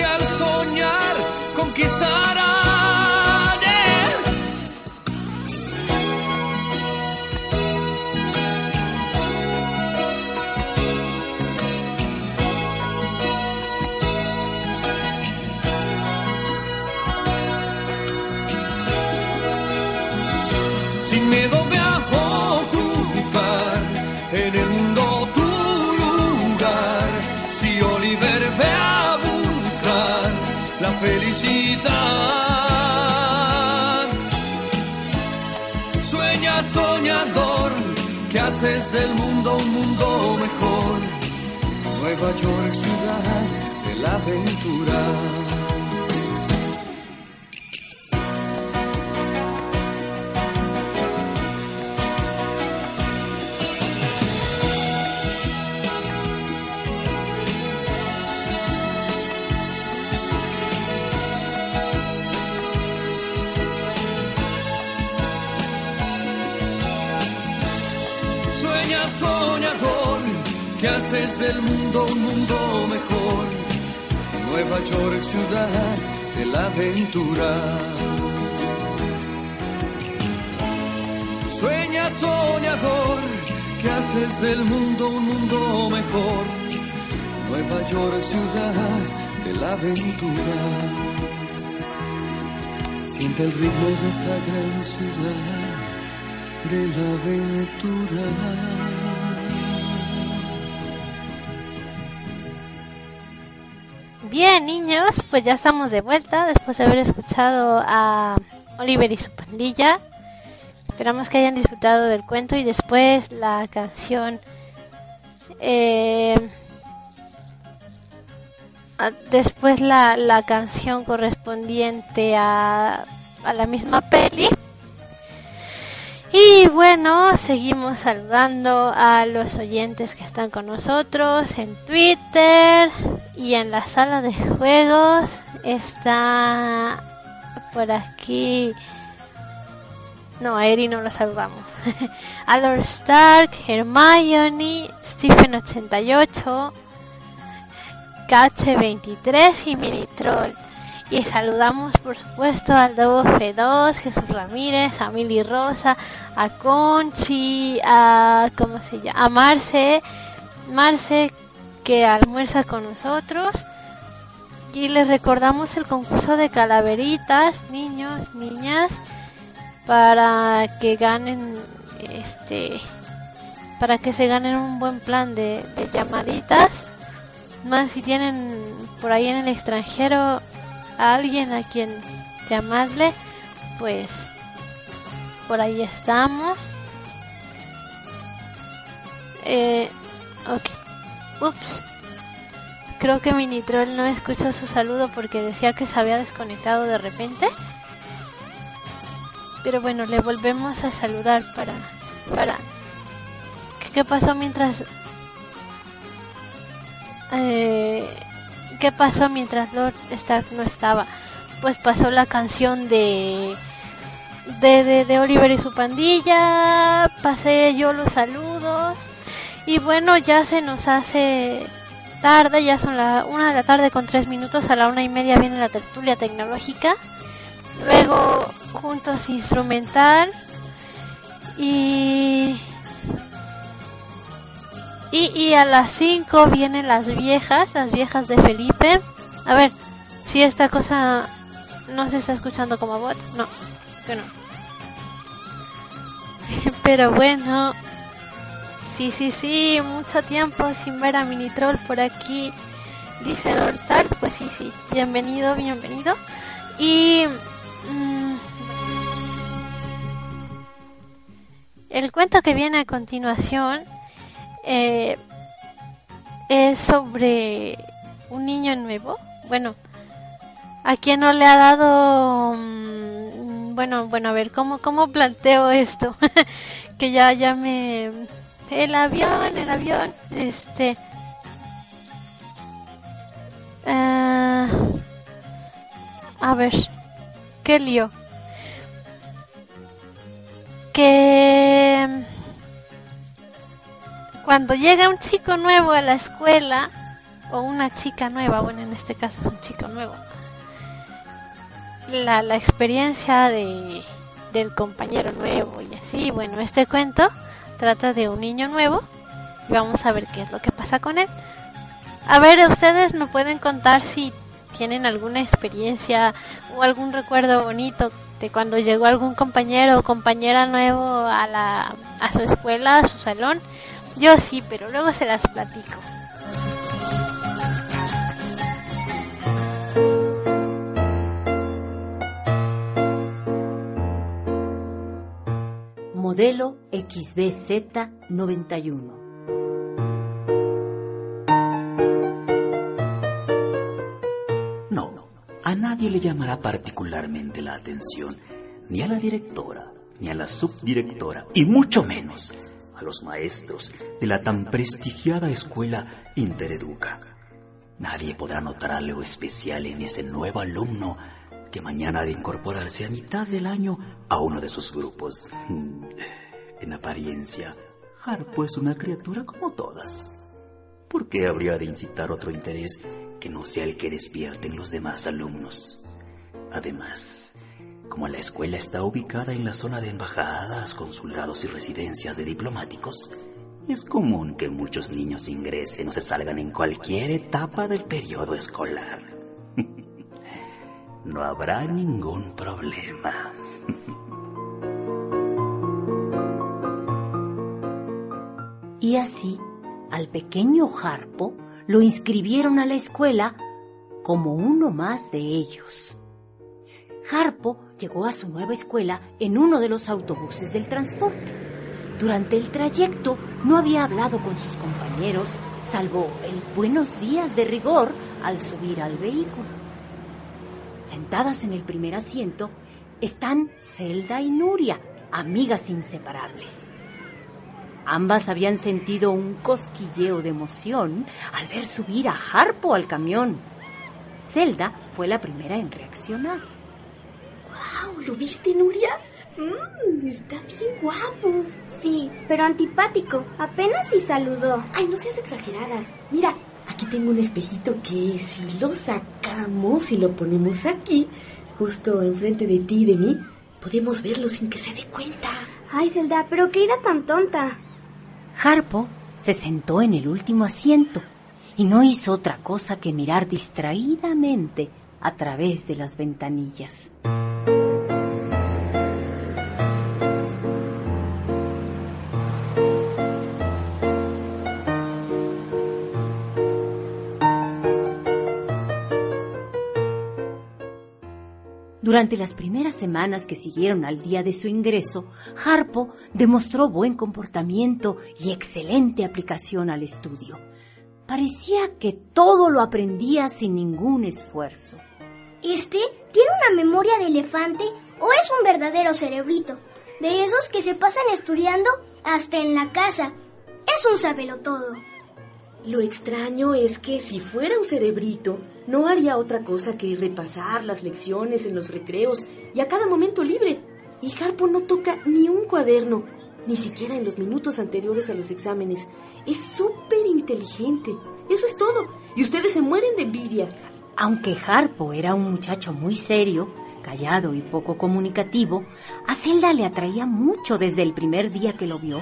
Speaker 6: que haces del mundo un mundo mejor. Nueva York, ciudad de la aventura. Haces del mundo un mundo mejor. Nueva York, ciudad de la aventura. Sueña soñador que haces del mundo un mundo mejor. Nueva York, ciudad de la aventura. Siente el ritmo de esta gran ciudad de la aventura.
Speaker 3: Bien, niños, pues ya estamos de vuelta después de haber escuchado a Oliver y su pandilla. Esperamos que hayan disfrutado del cuento y después la canción. eh, después la, la canción correspondiente a, a la misma peli. Y bueno, seguimos saludando a los oyentes que están con nosotros en Twitter y en la sala de juegos. Está por aquí. No, a Eri no lo saludamos. a Lord Stark, Hermione, Stephen88, Cache23 y Minitroll. Y saludamos por supuesto al Dobo F2, Jesús Ramírez, a Mili Rosa, a Conchi, a ¿cómo se llama? a Marce, Marce que almuerza con nosotros. Y les recordamos el concurso de calaveritas, niños, niñas, para que ganen este para que se ganen un buen plan de, de llamaditas. Más si tienen por ahí en el extranjero a alguien a quien llamarle, pues por ahí estamos. Eh, ok. Ups. Creo que Minitroll no escuchó su saludo porque decía que se había desconectado de repente. Pero bueno, le volvemos a saludar para... para... ¿Qué, qué pasó mientras... Eh, ¿Qué pasó mientras Lord Stark no estaba? Pues pasó la canción de... De, de, Oliver y su pandilla, pasé yo los saludos y bueno, ya se nos hace tarde, ya son la una de la tarde con tres minutos, a la una y media viene la tertulia tecnológica, luego juntos instrumental y y, y a las 5 vienen las viejas, las viejas de Felipe. A ver, si esta cosa no se está escuchando como bot, no, que no. Pero bueno, sí, sí, sí, mucho tiempo sin ver a Minitroll por aquí, dice Lord Stark. Pues sí, sí, bienvenido, bienvenido. Y mm, el cuento que viene a continuación eh, es sobre un niño nuevo. Bueno, a quien no le ha dado mm, bueno, bueno, a ver, ¿cómo, cómo planteo esto? que ya, ya me... El avión, el avión, este... ah, a ver, ¿qué lío? Que cuando llega un chico nuevo a la escuela, o una chica nueva, bueno, en este caso es un chico nuevo, la, la experiencia de, del compañero nuevo y así, bueno, este cuento trata de un niño nuevo y vamos a ver qué es lo que pasa con él. A ver, ustedes me pueden contar si tienen alguna experiencia o algún recuerdo bonito de cuando llegó algún compañero o compañera nuevo a la a su escuela, a su salón. Yo sí, pero luego se las platico.
Speaker 23: Modelo XBZ91.
Speaker 24: No, a nadie le llamará particularmente la atención, ni a la directora, ni a la subdirectora, y mucho menos a los maestros de la tan prestigiada escuela Intereduca. Nadie podrá notar algo especial en ese nuevo alumno que mañana ha de incorporarse a mitad del año a uno de sus grupos. En apariencia, Harpo es una criatura como todas. ¿Por qué habría de incitar otro interés que no sea el que despierten los demás alumnos? Además, como la escuela está ubicada en la zona de embajadas, consulados y residencias de diplomáticos, es común que muchos niños ingresen o se salgan en cualquier etapa del periodo escolar. no habrá ningún problema.
Speaker 23: Y así, al pequeño Harpo lo inscribieron a la escuela como uno más de ellos. Harpo llegó a su nueva escuela en uno de los autobuses del transporte. Durante el trayecto no había hablado con sus compañeros, salvo el buenos días de rigor al subir al vehículo. Sentadas en el primer asiento están Zelda y Nuria, amigas inseparables. Ambas habían sentido un cosquilleo de emoción al ver subir a Harpo al camión. Zelda fue la primera en reaccionar.
Speaker 20: ¡Wow! ¿Lo viste, Nuria? Mmm, está bien guapo.
Speaker 8: Sí, pero antipático. Apenas si saludó.
Speaker 20: Ay, no seas exagerada. Mira, aquí tengo un espejito que si lo sacamos y lo ponemos aquí, justo enfrente de ti y de mí, podemos verlo sin que se dé cuenta.
Speaker 8: Ay, Zelda, pero qué idea tan tonta.
Speaker 23: Harpo se sentó en el último asiento y no hizo otra cosa que mirar distraídamente a través de las ventanillas. Durante las primeras semanas que siguieron al día de su ingreso, Harpo demostró buen comportamiento y excelente aplicación al estudio. Parecía que todo lo aprendía sin ningún esfuerzo.
Speaker 8: ¿Este tiene una memoria de elefante o es un verdadero cerebrito? De esos que se pasan estudiando hasta en la casa. Es un sabelotodo.
Speaker 20: Lo extraño es que si fuera un cerebrito, no haría otra cosa que repasar las lecciones en los recreos y a cada momento libre. Y Harpo no toca ni un cuaderno, ni siquiera en los minutos anteriores a los exámenes. Es súper inteligente. Eso es todo. Y ustedes se mueren de envidia.
Speaker 23: Aunque Harpo era un muchacho muy serio, callado y poco comunicativo, a Zelda le atraía mucho desde el primer día que lo vio.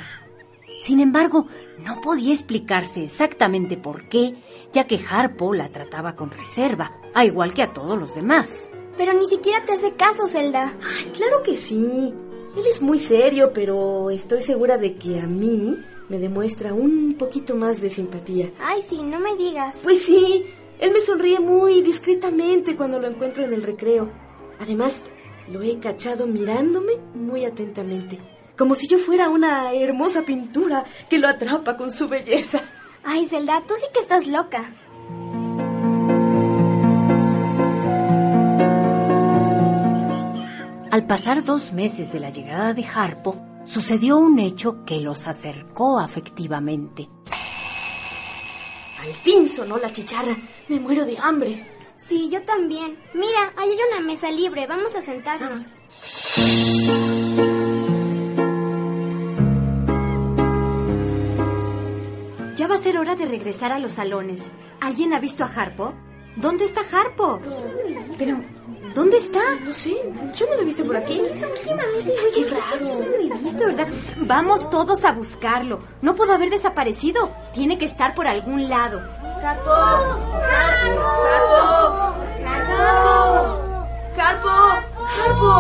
Speaker 23: Sin embargo, no podía explicarse exactamente por qué, ya que Harpo la trataba con reserva, a igual que a todos los demás.
Speaker 8: Pero ni siquiera te hace caso, Zelda.
Speaker 20: Ay, claro que sí. Él es muy serio, pero estoy segura de que a mí me demuestra un poquito más de simpatía.
Speaker 8: Ay, sí, no me digas.
Speaker 20: Pues sí, él me sonríe muy discretamente cuando lo encuentro en el recreo. Además, lo he cachado mirándome muy atentamente como si yo fuera una hermosa pintura que lo atrapa con su belleza.
Speaker 8: Ay, Zelda, tú sí que estás loca.
Speaker 23: Al pasar dos meses de la llegada de Harpo, sucedió un hecho que los acercó afectivamente.
Speaker 20: Al fin sonó la chicharra. Me muero de hambre.
Speaker 8: Sí, yo también. Mira, ahí hay una mesa libre. Vamos a sentarnos.
Speaker 2: Ya va a ser hora de regresar a los salones. ¿Alguien ha visto a Harpo? ¿Dónde está Harpo? Pero, ¿dónde está?
Speaker 20: No sé, yo no lo he visto por aquí.
Speaker 2: Qué raro. No visto, ¿verdad? Vamos todos a buscarlo. No pudo haber desaparecido. Tiene que estar por algún lado.
Speaker 20: ¡Harpo! ¡Harpo! ¡Harpo! ¡Harpo! ¡Harpo!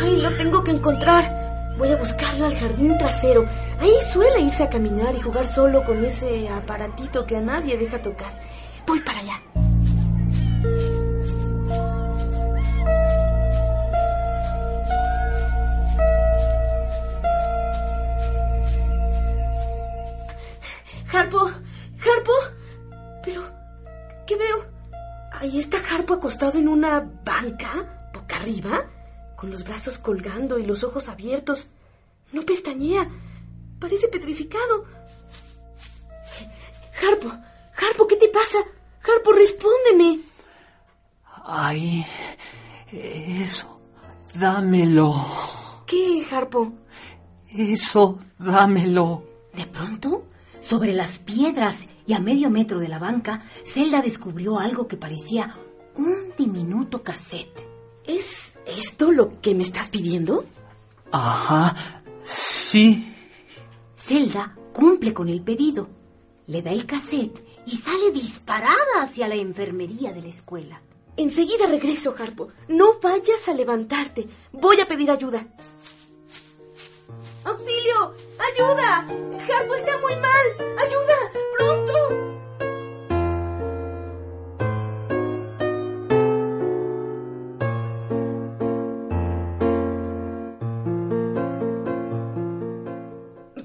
Speaker 20: Ay, lo tengo que encontrar. Voy a buscarlo al jardín trasero. Ahí suele irse a caminar y jugar solo con ese aparatito que a nadie deja tocar. Voy para allá. Harpo, Harpo. Pero, ¿qué veo? Ahí está Harpo acostado en una banca, boca arriba, con los brazos colgando y los ojos abiertos. No pestañea. Parece petrificado. Harpo, Harpo, ¿qué te pasa? Harpo, respóndeme.
Speaker 25: Ay, eso, dámelo.
Speaker 20: ¿Qué, Harpo?
Speaker 25: Eso, dámelo.
Speaker 23: De pronto, sobre las piedras y a medio metro de la banca, Zelda descubrió algo que parecía un diminuto cassette.
Speaker 20: ¿Es esto lo que me estás pidiendo?
Speaker 25: Ajá, sí.
Speaker 23: Zelda cumple con el pedido, le da el cassette y sale disparada hacia la enfermería de la escuela.
Speaker 20: Enseguida regreso, Harpo. No vayas a levantarte. Voy a pedir ayuda. ¡Auxilio! ¡Ayuda! ¡Harpo está muy mal! ¡Ayuda! ¡Pronto!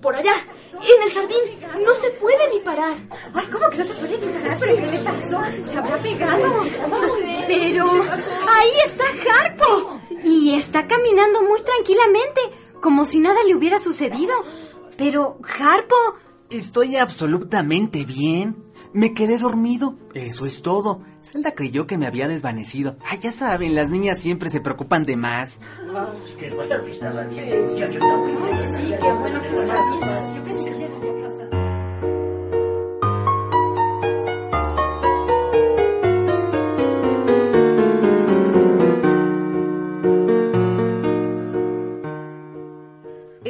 Speaker 20: Por allá, en el jardín, no se puede ni parar.
Speaker 2: Ay, ¿cómo que no se puede parar? ¿Pero qué le pasó? ¿Se habrá pegado? Pero ahí está Harpo. Y está caminando muy tranquilamente, como si nada le hubiera sucedido. Pero, Harpo...
Speaker 25: Estoy absolutamente bien. Me quedé dormido. Eso es todo. Zelda creyó que me había desvanecido. Ay, ya saben, las niñas siempre se preocupan de más.
Speaker 2: Qué bueno que estaba bien. Yo pensé que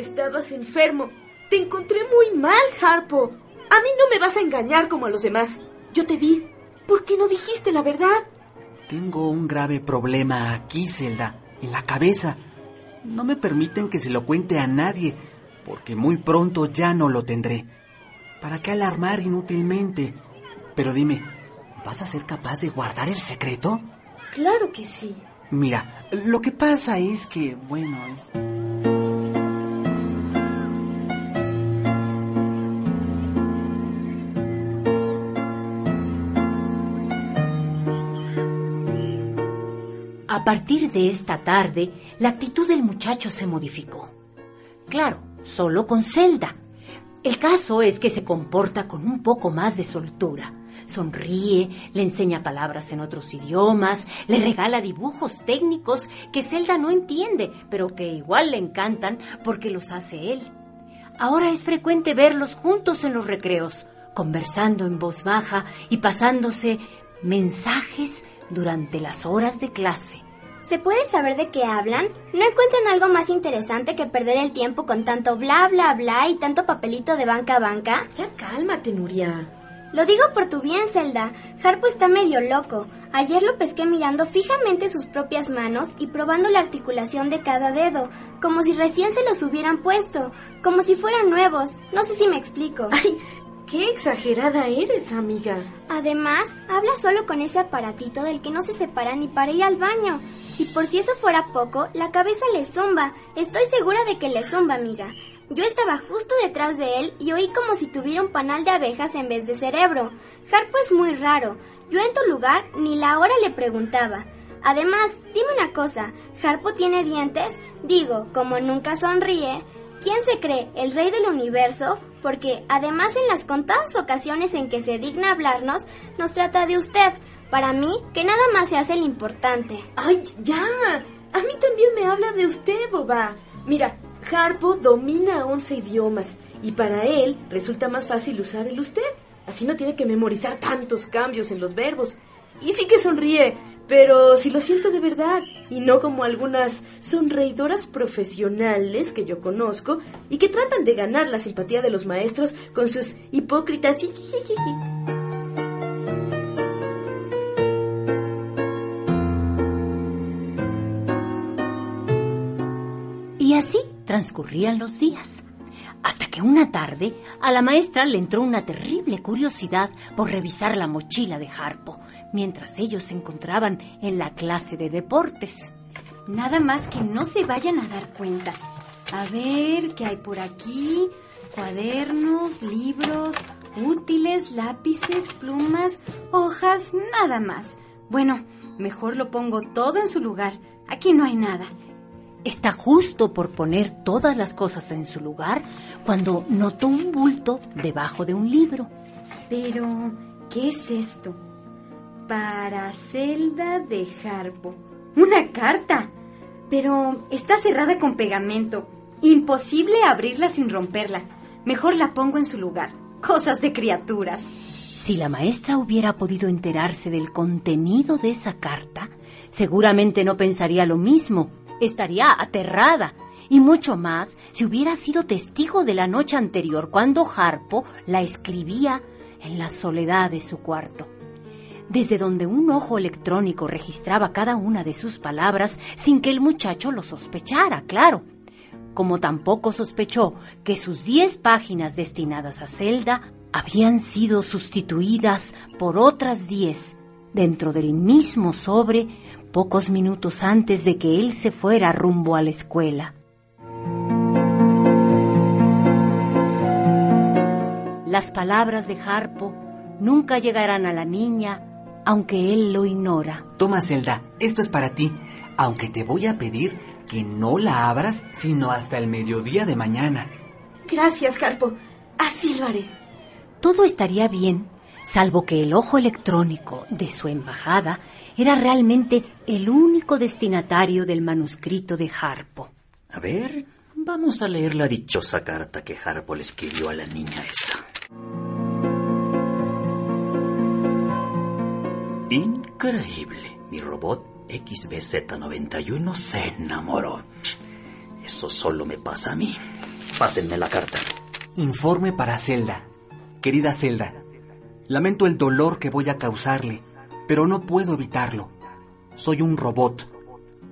Speaker 20: Estabas enfermo. Te encontré muy mal, Harpo. A mí no me vas a engañar como a los demás. Yo te vi. ¿Por qué no dijiste la verdad?
Speaker 25: Tengo un grave problema aquí, Zelda, en la cabeza. No me permiten que se lo cuente a nadie, porque muy pronto ya no lo tendré. ¿Para qué alarmar inútilmente? Pero dime, ¿vas a ser capaz de guardar el secreto?
Speaker 20: Claro que sí.
Speaker 25: Mira, lo que pasa es que, bueno, es...
Speaker 23: A partir de esta tarde, la actitud del muchacho se modificó. Claro, solo con Zelda. El caso es que se comporta con un poco más de soltura. Sonríe, le enseña palabras en otros idiomas, le regala dibujos técnicos que Zelda no entiende, pero que igual le encantan porque los hace él. Ahora es frecuente verlos juntos en los recreos, conversando en voz baja y pasándose mensajes durante las horas de clase.
Speaker 8: ¿Se puede saber de qué hablan? ¿No encuentran algo más interesante que perder el tiempo con tanto bla bla bla y tanto papelito de banca a banca?
Speaker 20: Ya cálmate, Nuria.
Speaker 8: Lo digo por tu bien, Zelda. Harpo está medio loco. Ayer lo pesqué mirando fijamente sus propias manos y probando la articulación de cada dedo, como si recién se los hubieran puesto, como si fueran nuevos. No sé si me explico.
Speaker 20: Ay, qué exagerada eres, amiga.
Speaker 8: Además, habla solo con ese aparatito del que no se separa ni para ir al baño. Y por si eso fuera poco, la cabeza le zumba. Estoy segura de que le zumba, amiga. Yo estaba justo detrás de él y oí como si tuviera un panal de abejas en vez de cerebro. Harpo es muy raro. Yo en tu lugar ni la hora le preguntaba. Además, dime una cosa, ¿Harpo tiene dientes? Digo, como nunca sonríe, ¿quién se cree el rey del universo? Porque además en las contadas ocasiones en que se digna hablarnos, nos trata de usted. Para mí, que nada más se hace el importante.
Speaker 20: ¡Ay, ya! A mí también me habla de usted, boba. Mira, Harpo domina 11 idiomas y para él resulta más fácil usar el usted. Así no tiene que memorizar tantos cambios en los verbos. Y sí que sonríe, pero si lo siento de verdad y no como algunas sonreidoras profesionales que yo conozco y que tratan de ganar la simpatía de los maestros con sus hipócritas.
Speaker 23: Y así transcurrían los días, hasta que una tarde a la maestra le entró una terrible curiosidad por revisar la mochila de Harpo, mientras ellos se encontraban en la clase de deportes.
Speaker 26: Nada más que no se vayan a dar cuenta. A ver, ¿qué hay por aquí? Cuadernos, libros, útiles, lápices, plumas, hojas, nada más. Bueno, mejor lo pongo todo en su lugar. Aquí no hay nada.
Speaker 23: Está justo por poner todas las cosas en su lugar cuando notó un bulto debajo de un libro.
Speaker 26: Pero, ¿qué es esto? Para Zelda de Harpo. ¡Una carta! Pero está cerrada con pegamento. Imposible abrirla sin romperla. Mejor la pongo en su lugar. Cosas de criaturas.
Speaker 23: Si la maestra hubiera podido enterarse del contenido de esa carta, seguramente no pensaría lo mismo estaría aterrada. Y mucho más si hubiera sido testigo de la noche anterior cuando Harpo la escribía en la soledad de su cuarto. Desde donde un ojo electrónico registraba cada una de sus palabras sin que el muchacho lo sospechara, claro. Como tampoco sospechó que sus diez páginas destinadas a Zelda habían sido sustituidas por otras diez dentro del mismo sobre pocos minutos antes de que él se fuera rumbo a la escuela. Las palabras de Harpo nunca llegarán a la niña, aunque él lo ignora.
Speaker 25: Toma, Zelda, esto es para ti, aunque te voy a pedir que no la abras sino hasta el mediodía de mañana.
Speaker 20: Gracias, Harpo. Así lo haré.
Speaker 23: Todo estaría bien salvo que el ojo electrónico de su embajada era realmente el único destinatario del manuscrito de Harpo.
Speaker 24: A ver, vamos a leer la dichosa carta que Harpo le escribió a la niña esa. Increíble, mi robot XBZ91 se enamoró. Eso solo me pasa a mí. Pásenme la carta.
Speaker 25: Informe para Zelda. Querida Zelda, Lamento el dolor que voy a causarle, pero no puedo evitarlo. Soy un robot.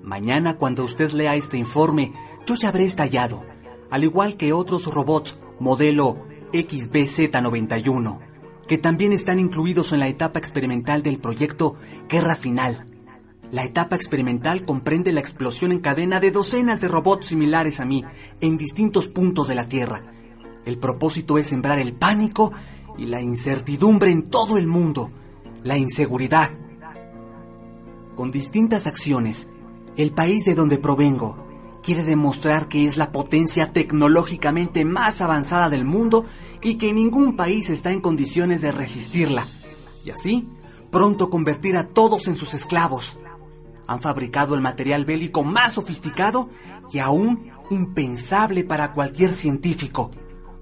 Speaker 25: Mañana cuando usted lea este informe, yo ya habré estallado, al igual que otros robots modelo XBZ91, que también están incluidos en la etapa experimental del proyecto Guerra Final. La etapa experimental comprende la explosión en cadena de docenas de robots similares a mí en distintos puntos de la Tierra. El propósito es sembrar el pánico y la incertidumbre en todo el mundo, la inseguridad. Con distintas acciones, el país de donde provengo quiere demostrar que es la potencia tecnológicamente más avanzada del mundo y que ningún país está en condiciones de resistirla. Y así, pronto convertir a todos en sus esclavos. Han fabricado el material bélico más sofisticado y aún impensable para cualquier científico.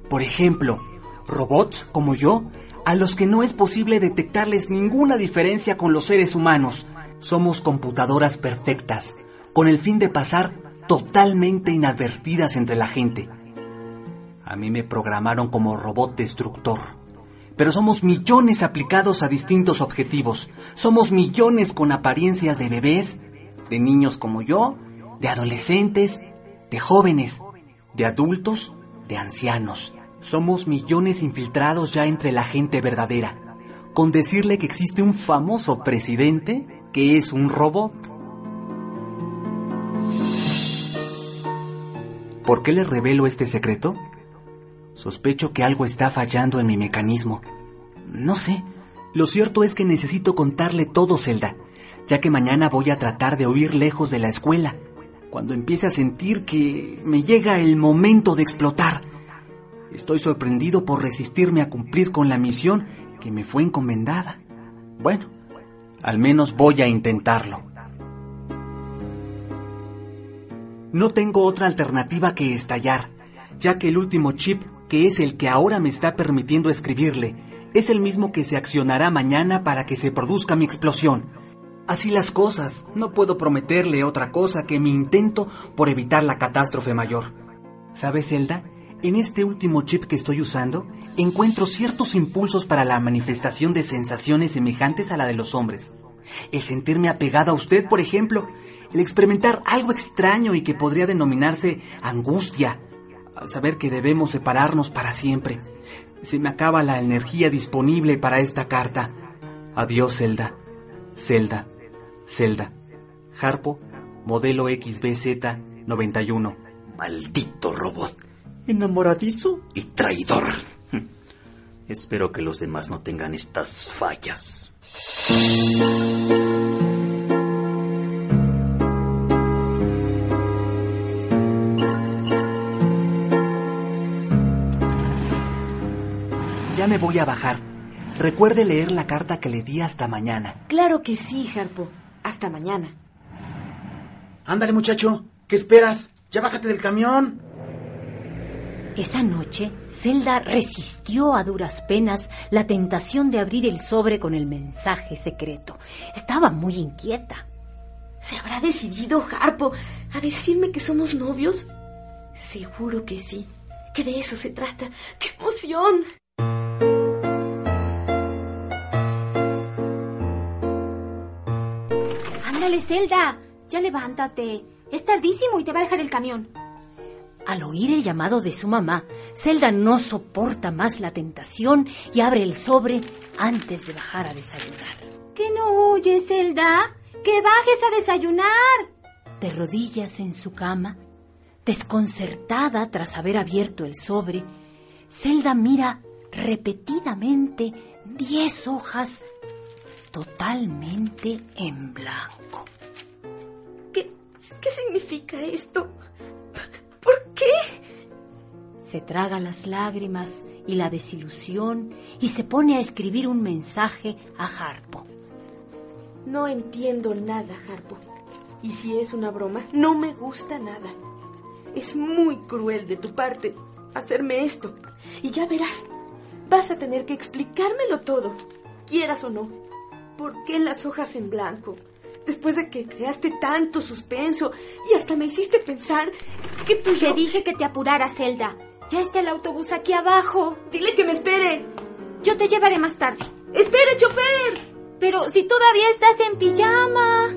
Speaker 25: Por ejemplo, robots como yo, a los que no es posible detectarles ninguna diferencia con los seres humanos. Somos computadoras perfectas, con el fin de pasar totalmente inadvertidas entre la gente. A mí me programaron como robot destructor, pero somos millones aplicados a distintos objetivos. Somos millones con apariencias de bebés, de niños como yo, de adolescentes, de jóvenes, de adultos, de ancianos. Somos millones infiltrados ya entre la gente verdadera, con decirle que existe un famoso presidente que es un robot. ¿Por qué le revelo este secreto? Sospecho que algo está fallando en mi mecanismo. No sé. Lo cierto es que necesito contarle todo, Zelda, ya que mañana voy a tratar de huir lejos de la escuela, cuando empiece a sentir que me llega el momento de explotar. Estoy sorprendido por resistirme a cumplir con la misión que me fue encomendada. Bueno, al menos voy a intentarlo. No tengo otra alternativa que estallar, ya que el último chip, que es el que ahora me está permitiendo escribirle, es el mismo que se accionará mañana para que se produzca mi explosión. Así las cosas, no puedo prometerle otra cosa que mi intento por evitar la catástrofe mayor. ¿Sabes, Zelda? En este último chip que estoy usando, encuentro ciertos impulsos para la manifestación de sensaciones semejantes a la de los hombres. El sentirme apegado a usted, por ejemplo, el experimentar algo extraño y que podría denominarse angustia, al saber que debemos separarnos para siempre. Se me acaba la energía disponible para esta carta. Adiós, Zelda. Zelda. Zelda. Harpo, modelo XBZ 91.
Speaker 24: Maldito robot. Enamoradizo y traidor. Espero que los demás no tengan estas fallas.
Speaker 25: Ya me voy a bajar. Recuerde leer la carta que le di hasta mañana.
Speaker 20: Claro que sí, Harpo. Hasta mañana.
Speaker 19: Ándale, muchacho. ¿Qué esperas? Ya bájate del camión.
Speaker 23: Esa noche, Zelda resistió a duras penas la tentación de abrir el sobre con el mensaje secreto. Estaba muy inquieta.
Speaker 20: ¿Se habrá decidido Harpo a decirme que somos novios? Seguro que sí. Que de eso se trata. ¡Qué emoción!
Speaker 26: Ándale, Zelda. Ya levántate. Es tardísimo y te va a dejar el camión.
Speaker 23: Al oír el llamado de su mamá, Zelda no soporta más la tentación y abre el sobre antes de bajar a desayunar.
Speaker 26: ¿Qué no oyes, Zelda? ¡Que bajes a desayunar!
Speaker 23: De rodillas en su cama, desconcertada tras haber abierto el sobre, Zelda mira repetidamente diez hojas totalmente en blanco.
Speaker 20: ¿Qué, qué significa esto? ¿Por qué?
Speaker 23: Se traga las lágrimas y la desilusión y se pone a escribir un mensaje a Harpo.
Speaker 20: No entiendo nada, Harpo. Y si es una broma, no me gusta nada. Es muy cruel de tu parte hacerme esto. Y ya verás, vas a tener que explicármelo todo, quieras o no. ¿Por qué las hojas en blanco? Después de que creaste tanto suspenso y hasta me hiciste pensar que tú...
Speaker 26: Te dije que te apuraras, Zelda. Ya está el autobús aquí abajo.
Speaker 20: Dile que me espere.
Speaker 26: Yo te llevaré más tarde.
Speaker 20: ¡Espere, chofer!
Speaker 26: Pero si todavía estás en pijama.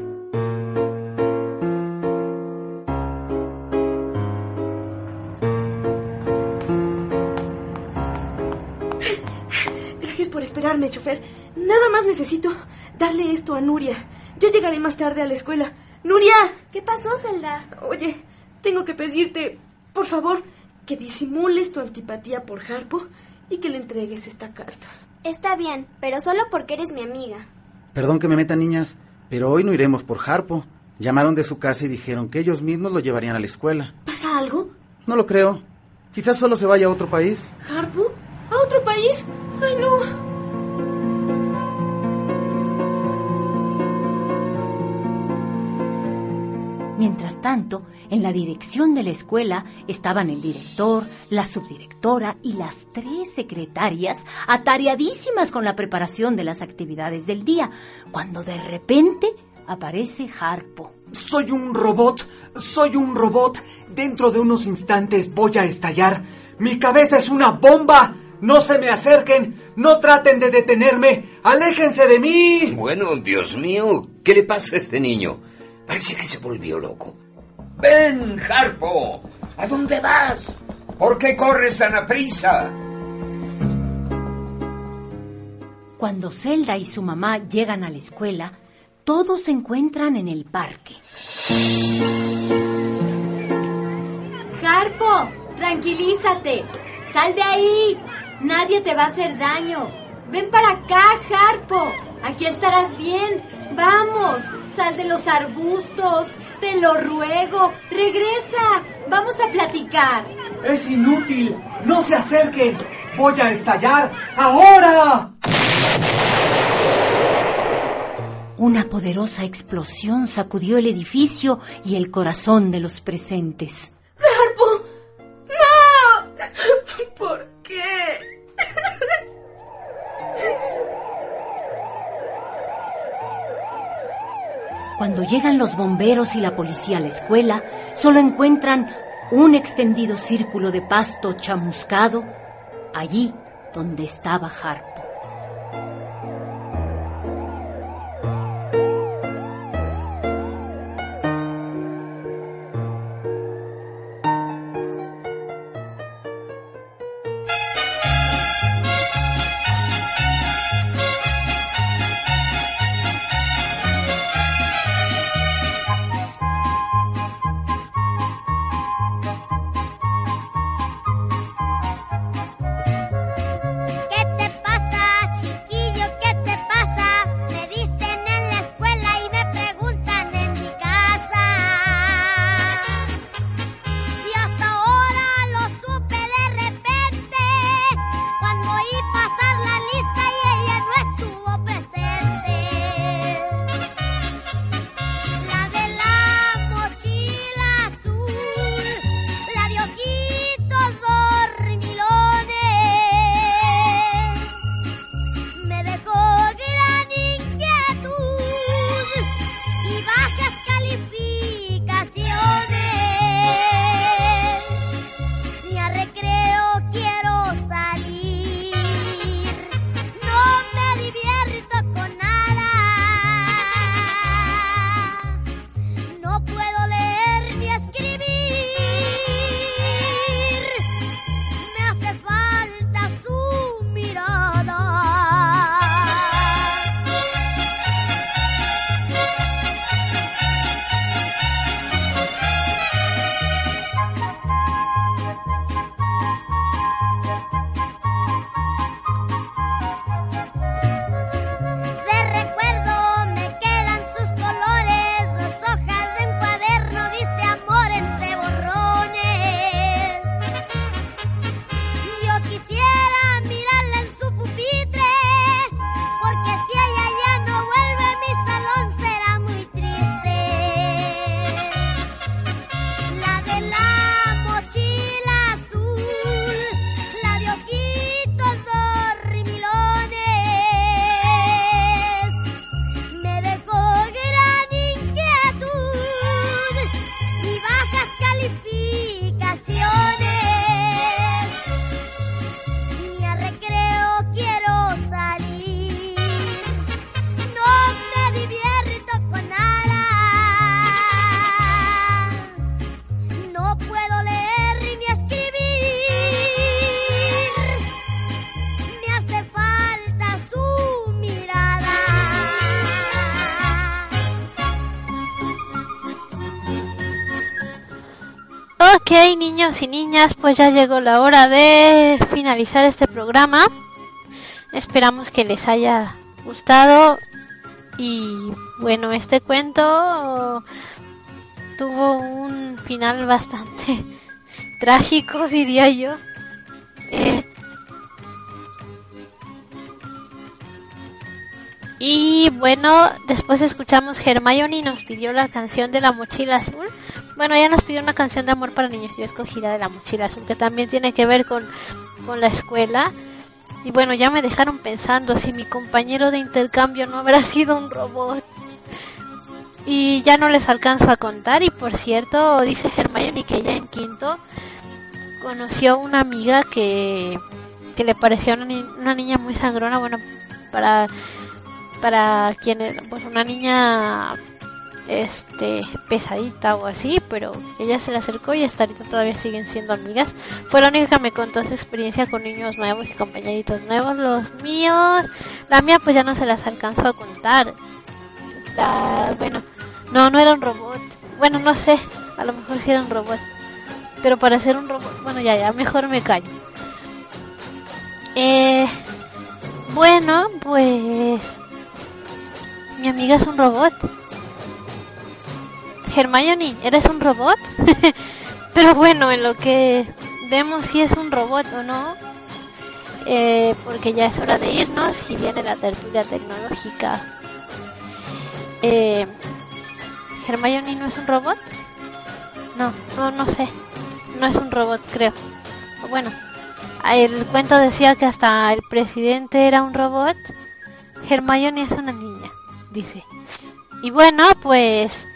Speaker 20: Gracias por esperarme, chofer. Nada más necesito darle esto a Nuria. Yo llegaré más tarde a la escuela. ¡Nuria!
Speaker 8: ¿Qué pasó, Zelda?
Speaker 20: Oye, tengo que pedirte, por favor, que disimules tu antipatía por Harpo y que le entregues esta carta.
Speaker 8: Está bien, pero solo porque eres mi amiga.
Speaker 19: Perdón que me meta, niñas, pero hoy no iremos por Harpo. Llamaron de su casa y dijeron que ellos mismos lo llevarían a la escuela.
Speaker 20: ¿Pasa algo?
Speaker 19: No lo creo. Quizás solo se vaya a otro país.
Speaker 20: ¿Harpo? ¿A otro país? ¡Ay, no!
Speaker 23: Mientras tanto, en la dirección de la escuela estaban el director, la subdirectora y las tres secretarias atareadísimas con la preparación de las actividades del día, cuando de repente aparece Harpo.
Speaker 25: Soy un robot, soy un robot. Dentro de unos instantes voy a estallar. Mi cabeza es una bomba. No se me acerquen, no traten de detenerme, aléjense de mí.
Speaker 27: Bueno, Dios mío, ¿qué le pasa a este niño? Parece que se volvió loco. Ven, Harpo. ¿A dónde vas? ¿Por qué corres tan aprisa?
Speaker 23: Cuando Zelda y su mamá llegan a la escuela, todos se encuentran en el parque.
Speaker 26: Harpo, tranquilízate. Sal de ahí. Nadie te va a hacer daño. Ven para acá, Harpo.
Speaker 2: Aquí estarás bien. Vamos, sal de los arbustos. Te lo ruego. Regresa. Vamos a platicar.
Speaker 25: Es inútil. No se acerquen. Voy a estallar ahora.
Speaker 28: Una poderosa explosión sacudió el edificio y el corazón de los presentes. Cuando llegan los bomberos y la policía a la escuela, solo encuentran un extendido círculo de pasto chamuscado allí donde estaba Harpo.
Speaker 29: Y
Speaker 3: pues ya llegó la hora de finalizar este programa. Esperamos que les haya gustado. Y bueno, este cuento tuvo un final bastante trágico, diría yo. Eh, y bueno, después escuchamos Hermione nos pidió la canción de la mochila azul. Bueno, ella nos pidió una canción de amor para niños. Yo escogí la de la mochila azul, que también tiene que ver con, con la escuela. Y bueno, ya me dejaron pensando si mi compañero de intercambio no habrá sido un robot. Y ya no les alcanzo a contar. Y por cierto, dice Hermione que ella en quinto conoció una amiga que, que le pareció una, ni- una niña muy sangrona. Bueno, para, para quien era, pues una niña este pesadita o así, pero ella se le acercó y hasta ahorita todavía siguen siendo amigas. Fue la única que me contó su experiencia con niños nuevos y compañeritos nuevos. Los míos, la mía pues ya no se las alcanzó a contar. La- bueno, no, no era un robot. Bueno, no sé, a lo mejor sí era un robot. Pero para ser un robot, bueno, ya, ya, mejor me callo. Eh, bueno, pues Mi amiga es un robot. Hermione, ¿eres un robot? Pero bueno, en lo que vemos si es un robot o no, eh, porque ya es hora de irnos y viene la tertulia tecnológica. Eh, ¿Hermione no es un robot? No, no, no sé. No es un robot, creo. Bueno, el cuento decía que hasta el presidente era un robot. Hermione es una niña, dice. Y bueno, pues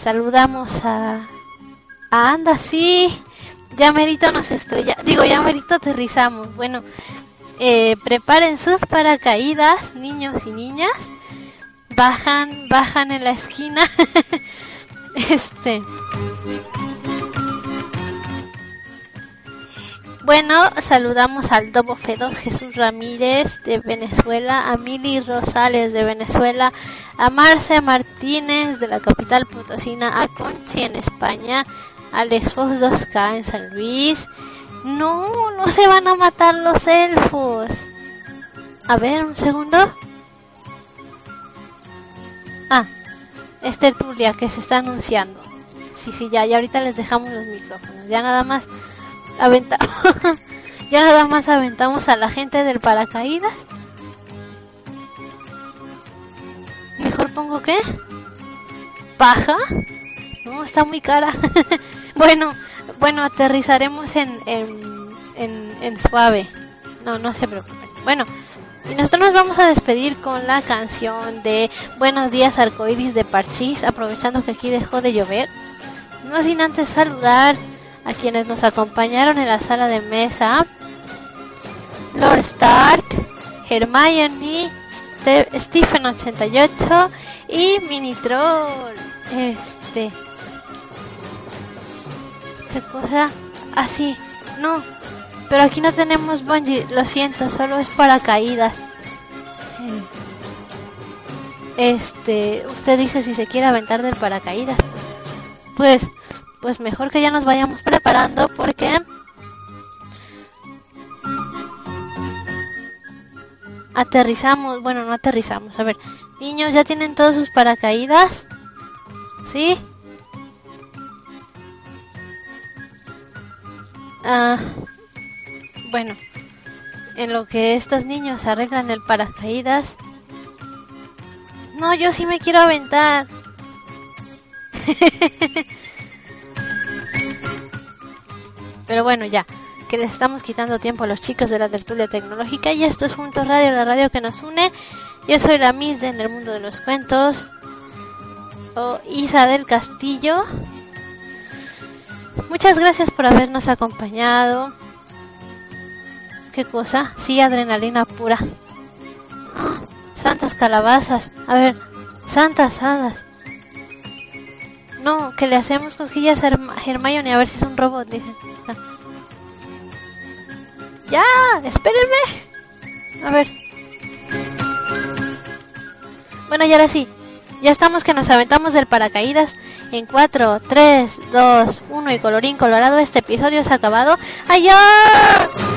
Speaker 3: saludamos a, a Anda, sí. Ya merito nos estrella. Digo, ya merito aterrizamos. Bueno, eh, preparen sus paracaídas, niños y niñas. Bajan, bajan en la esquina. este. Bueno, saludamos al Dobo Fedos Jesús Ramírez de Venezuela, a Mili Rosales de Venezuela, a Marce Martínez de la capital potosina, a Conchi en España, a Fox 2K en San Luis. No, no se van a matar los elfos. A ver, un segundo. Ah, es tertulia que se está anunciando. Sí, sí, ya, y ahorita les dejamos los micrófonos. Ya nada más aventamos. ya nada más aventamos a la gente del paracaídas. Mejor pongo qué? ¿Paja? No, está muy cara. bueno, bueno, aterrizaremos en, en, en, en suave. No, no se preocupen. Bueno, y nosotros nos vamos a despedir con la canción de Buenos días arcoíris de Parchís, aprovechando que aquí dejó de llover. No sin antes saludar a quienes nos acompañaron en la sala de mesa. Lord Stark, Hermione, Ste Stephen 88 y Mini Troll. Este. ¿Qué cosa? Así. no. Pero aquí no tenemos bungee, lo siento, solo es para caídas. Este, usted dice si se quiere aventar del paracaídas. Pues, pues mejor que ya nos vayamos preparando porque aterrizamos, bueno, no aterrizamos. A ver, niños, ¿ya tienen todos sus paracaídas? ¿Sí? Ah, bueno, en lo que estos niños arreglan el paracaídas. No, yo sí me quiero aventar. Pero bueno, ya, que les estamos quitando tiempo a los chicos de la tertulia tecnológica y esto es Juntos Radio, la radio que nos une. Yo soy la Miss de En el Mundo de los Cuentos, o Isa del Castillo. Muchas gracias por habernos acompañado. ¿Qué cosa? Sí, adrenalina pura. Santas calabazas. A ver, santas hadas. No, que le hacemos cosquillas a Hermione a ver si es un robot, dicen. Ya, espérenme. A ver. Bueno, y ahora sí. Ya estamos que nos aventamos del paracaídas en 4, 3, 2, 1 y colorín colorado. Este episodio se ha acabado. ¡Adiós!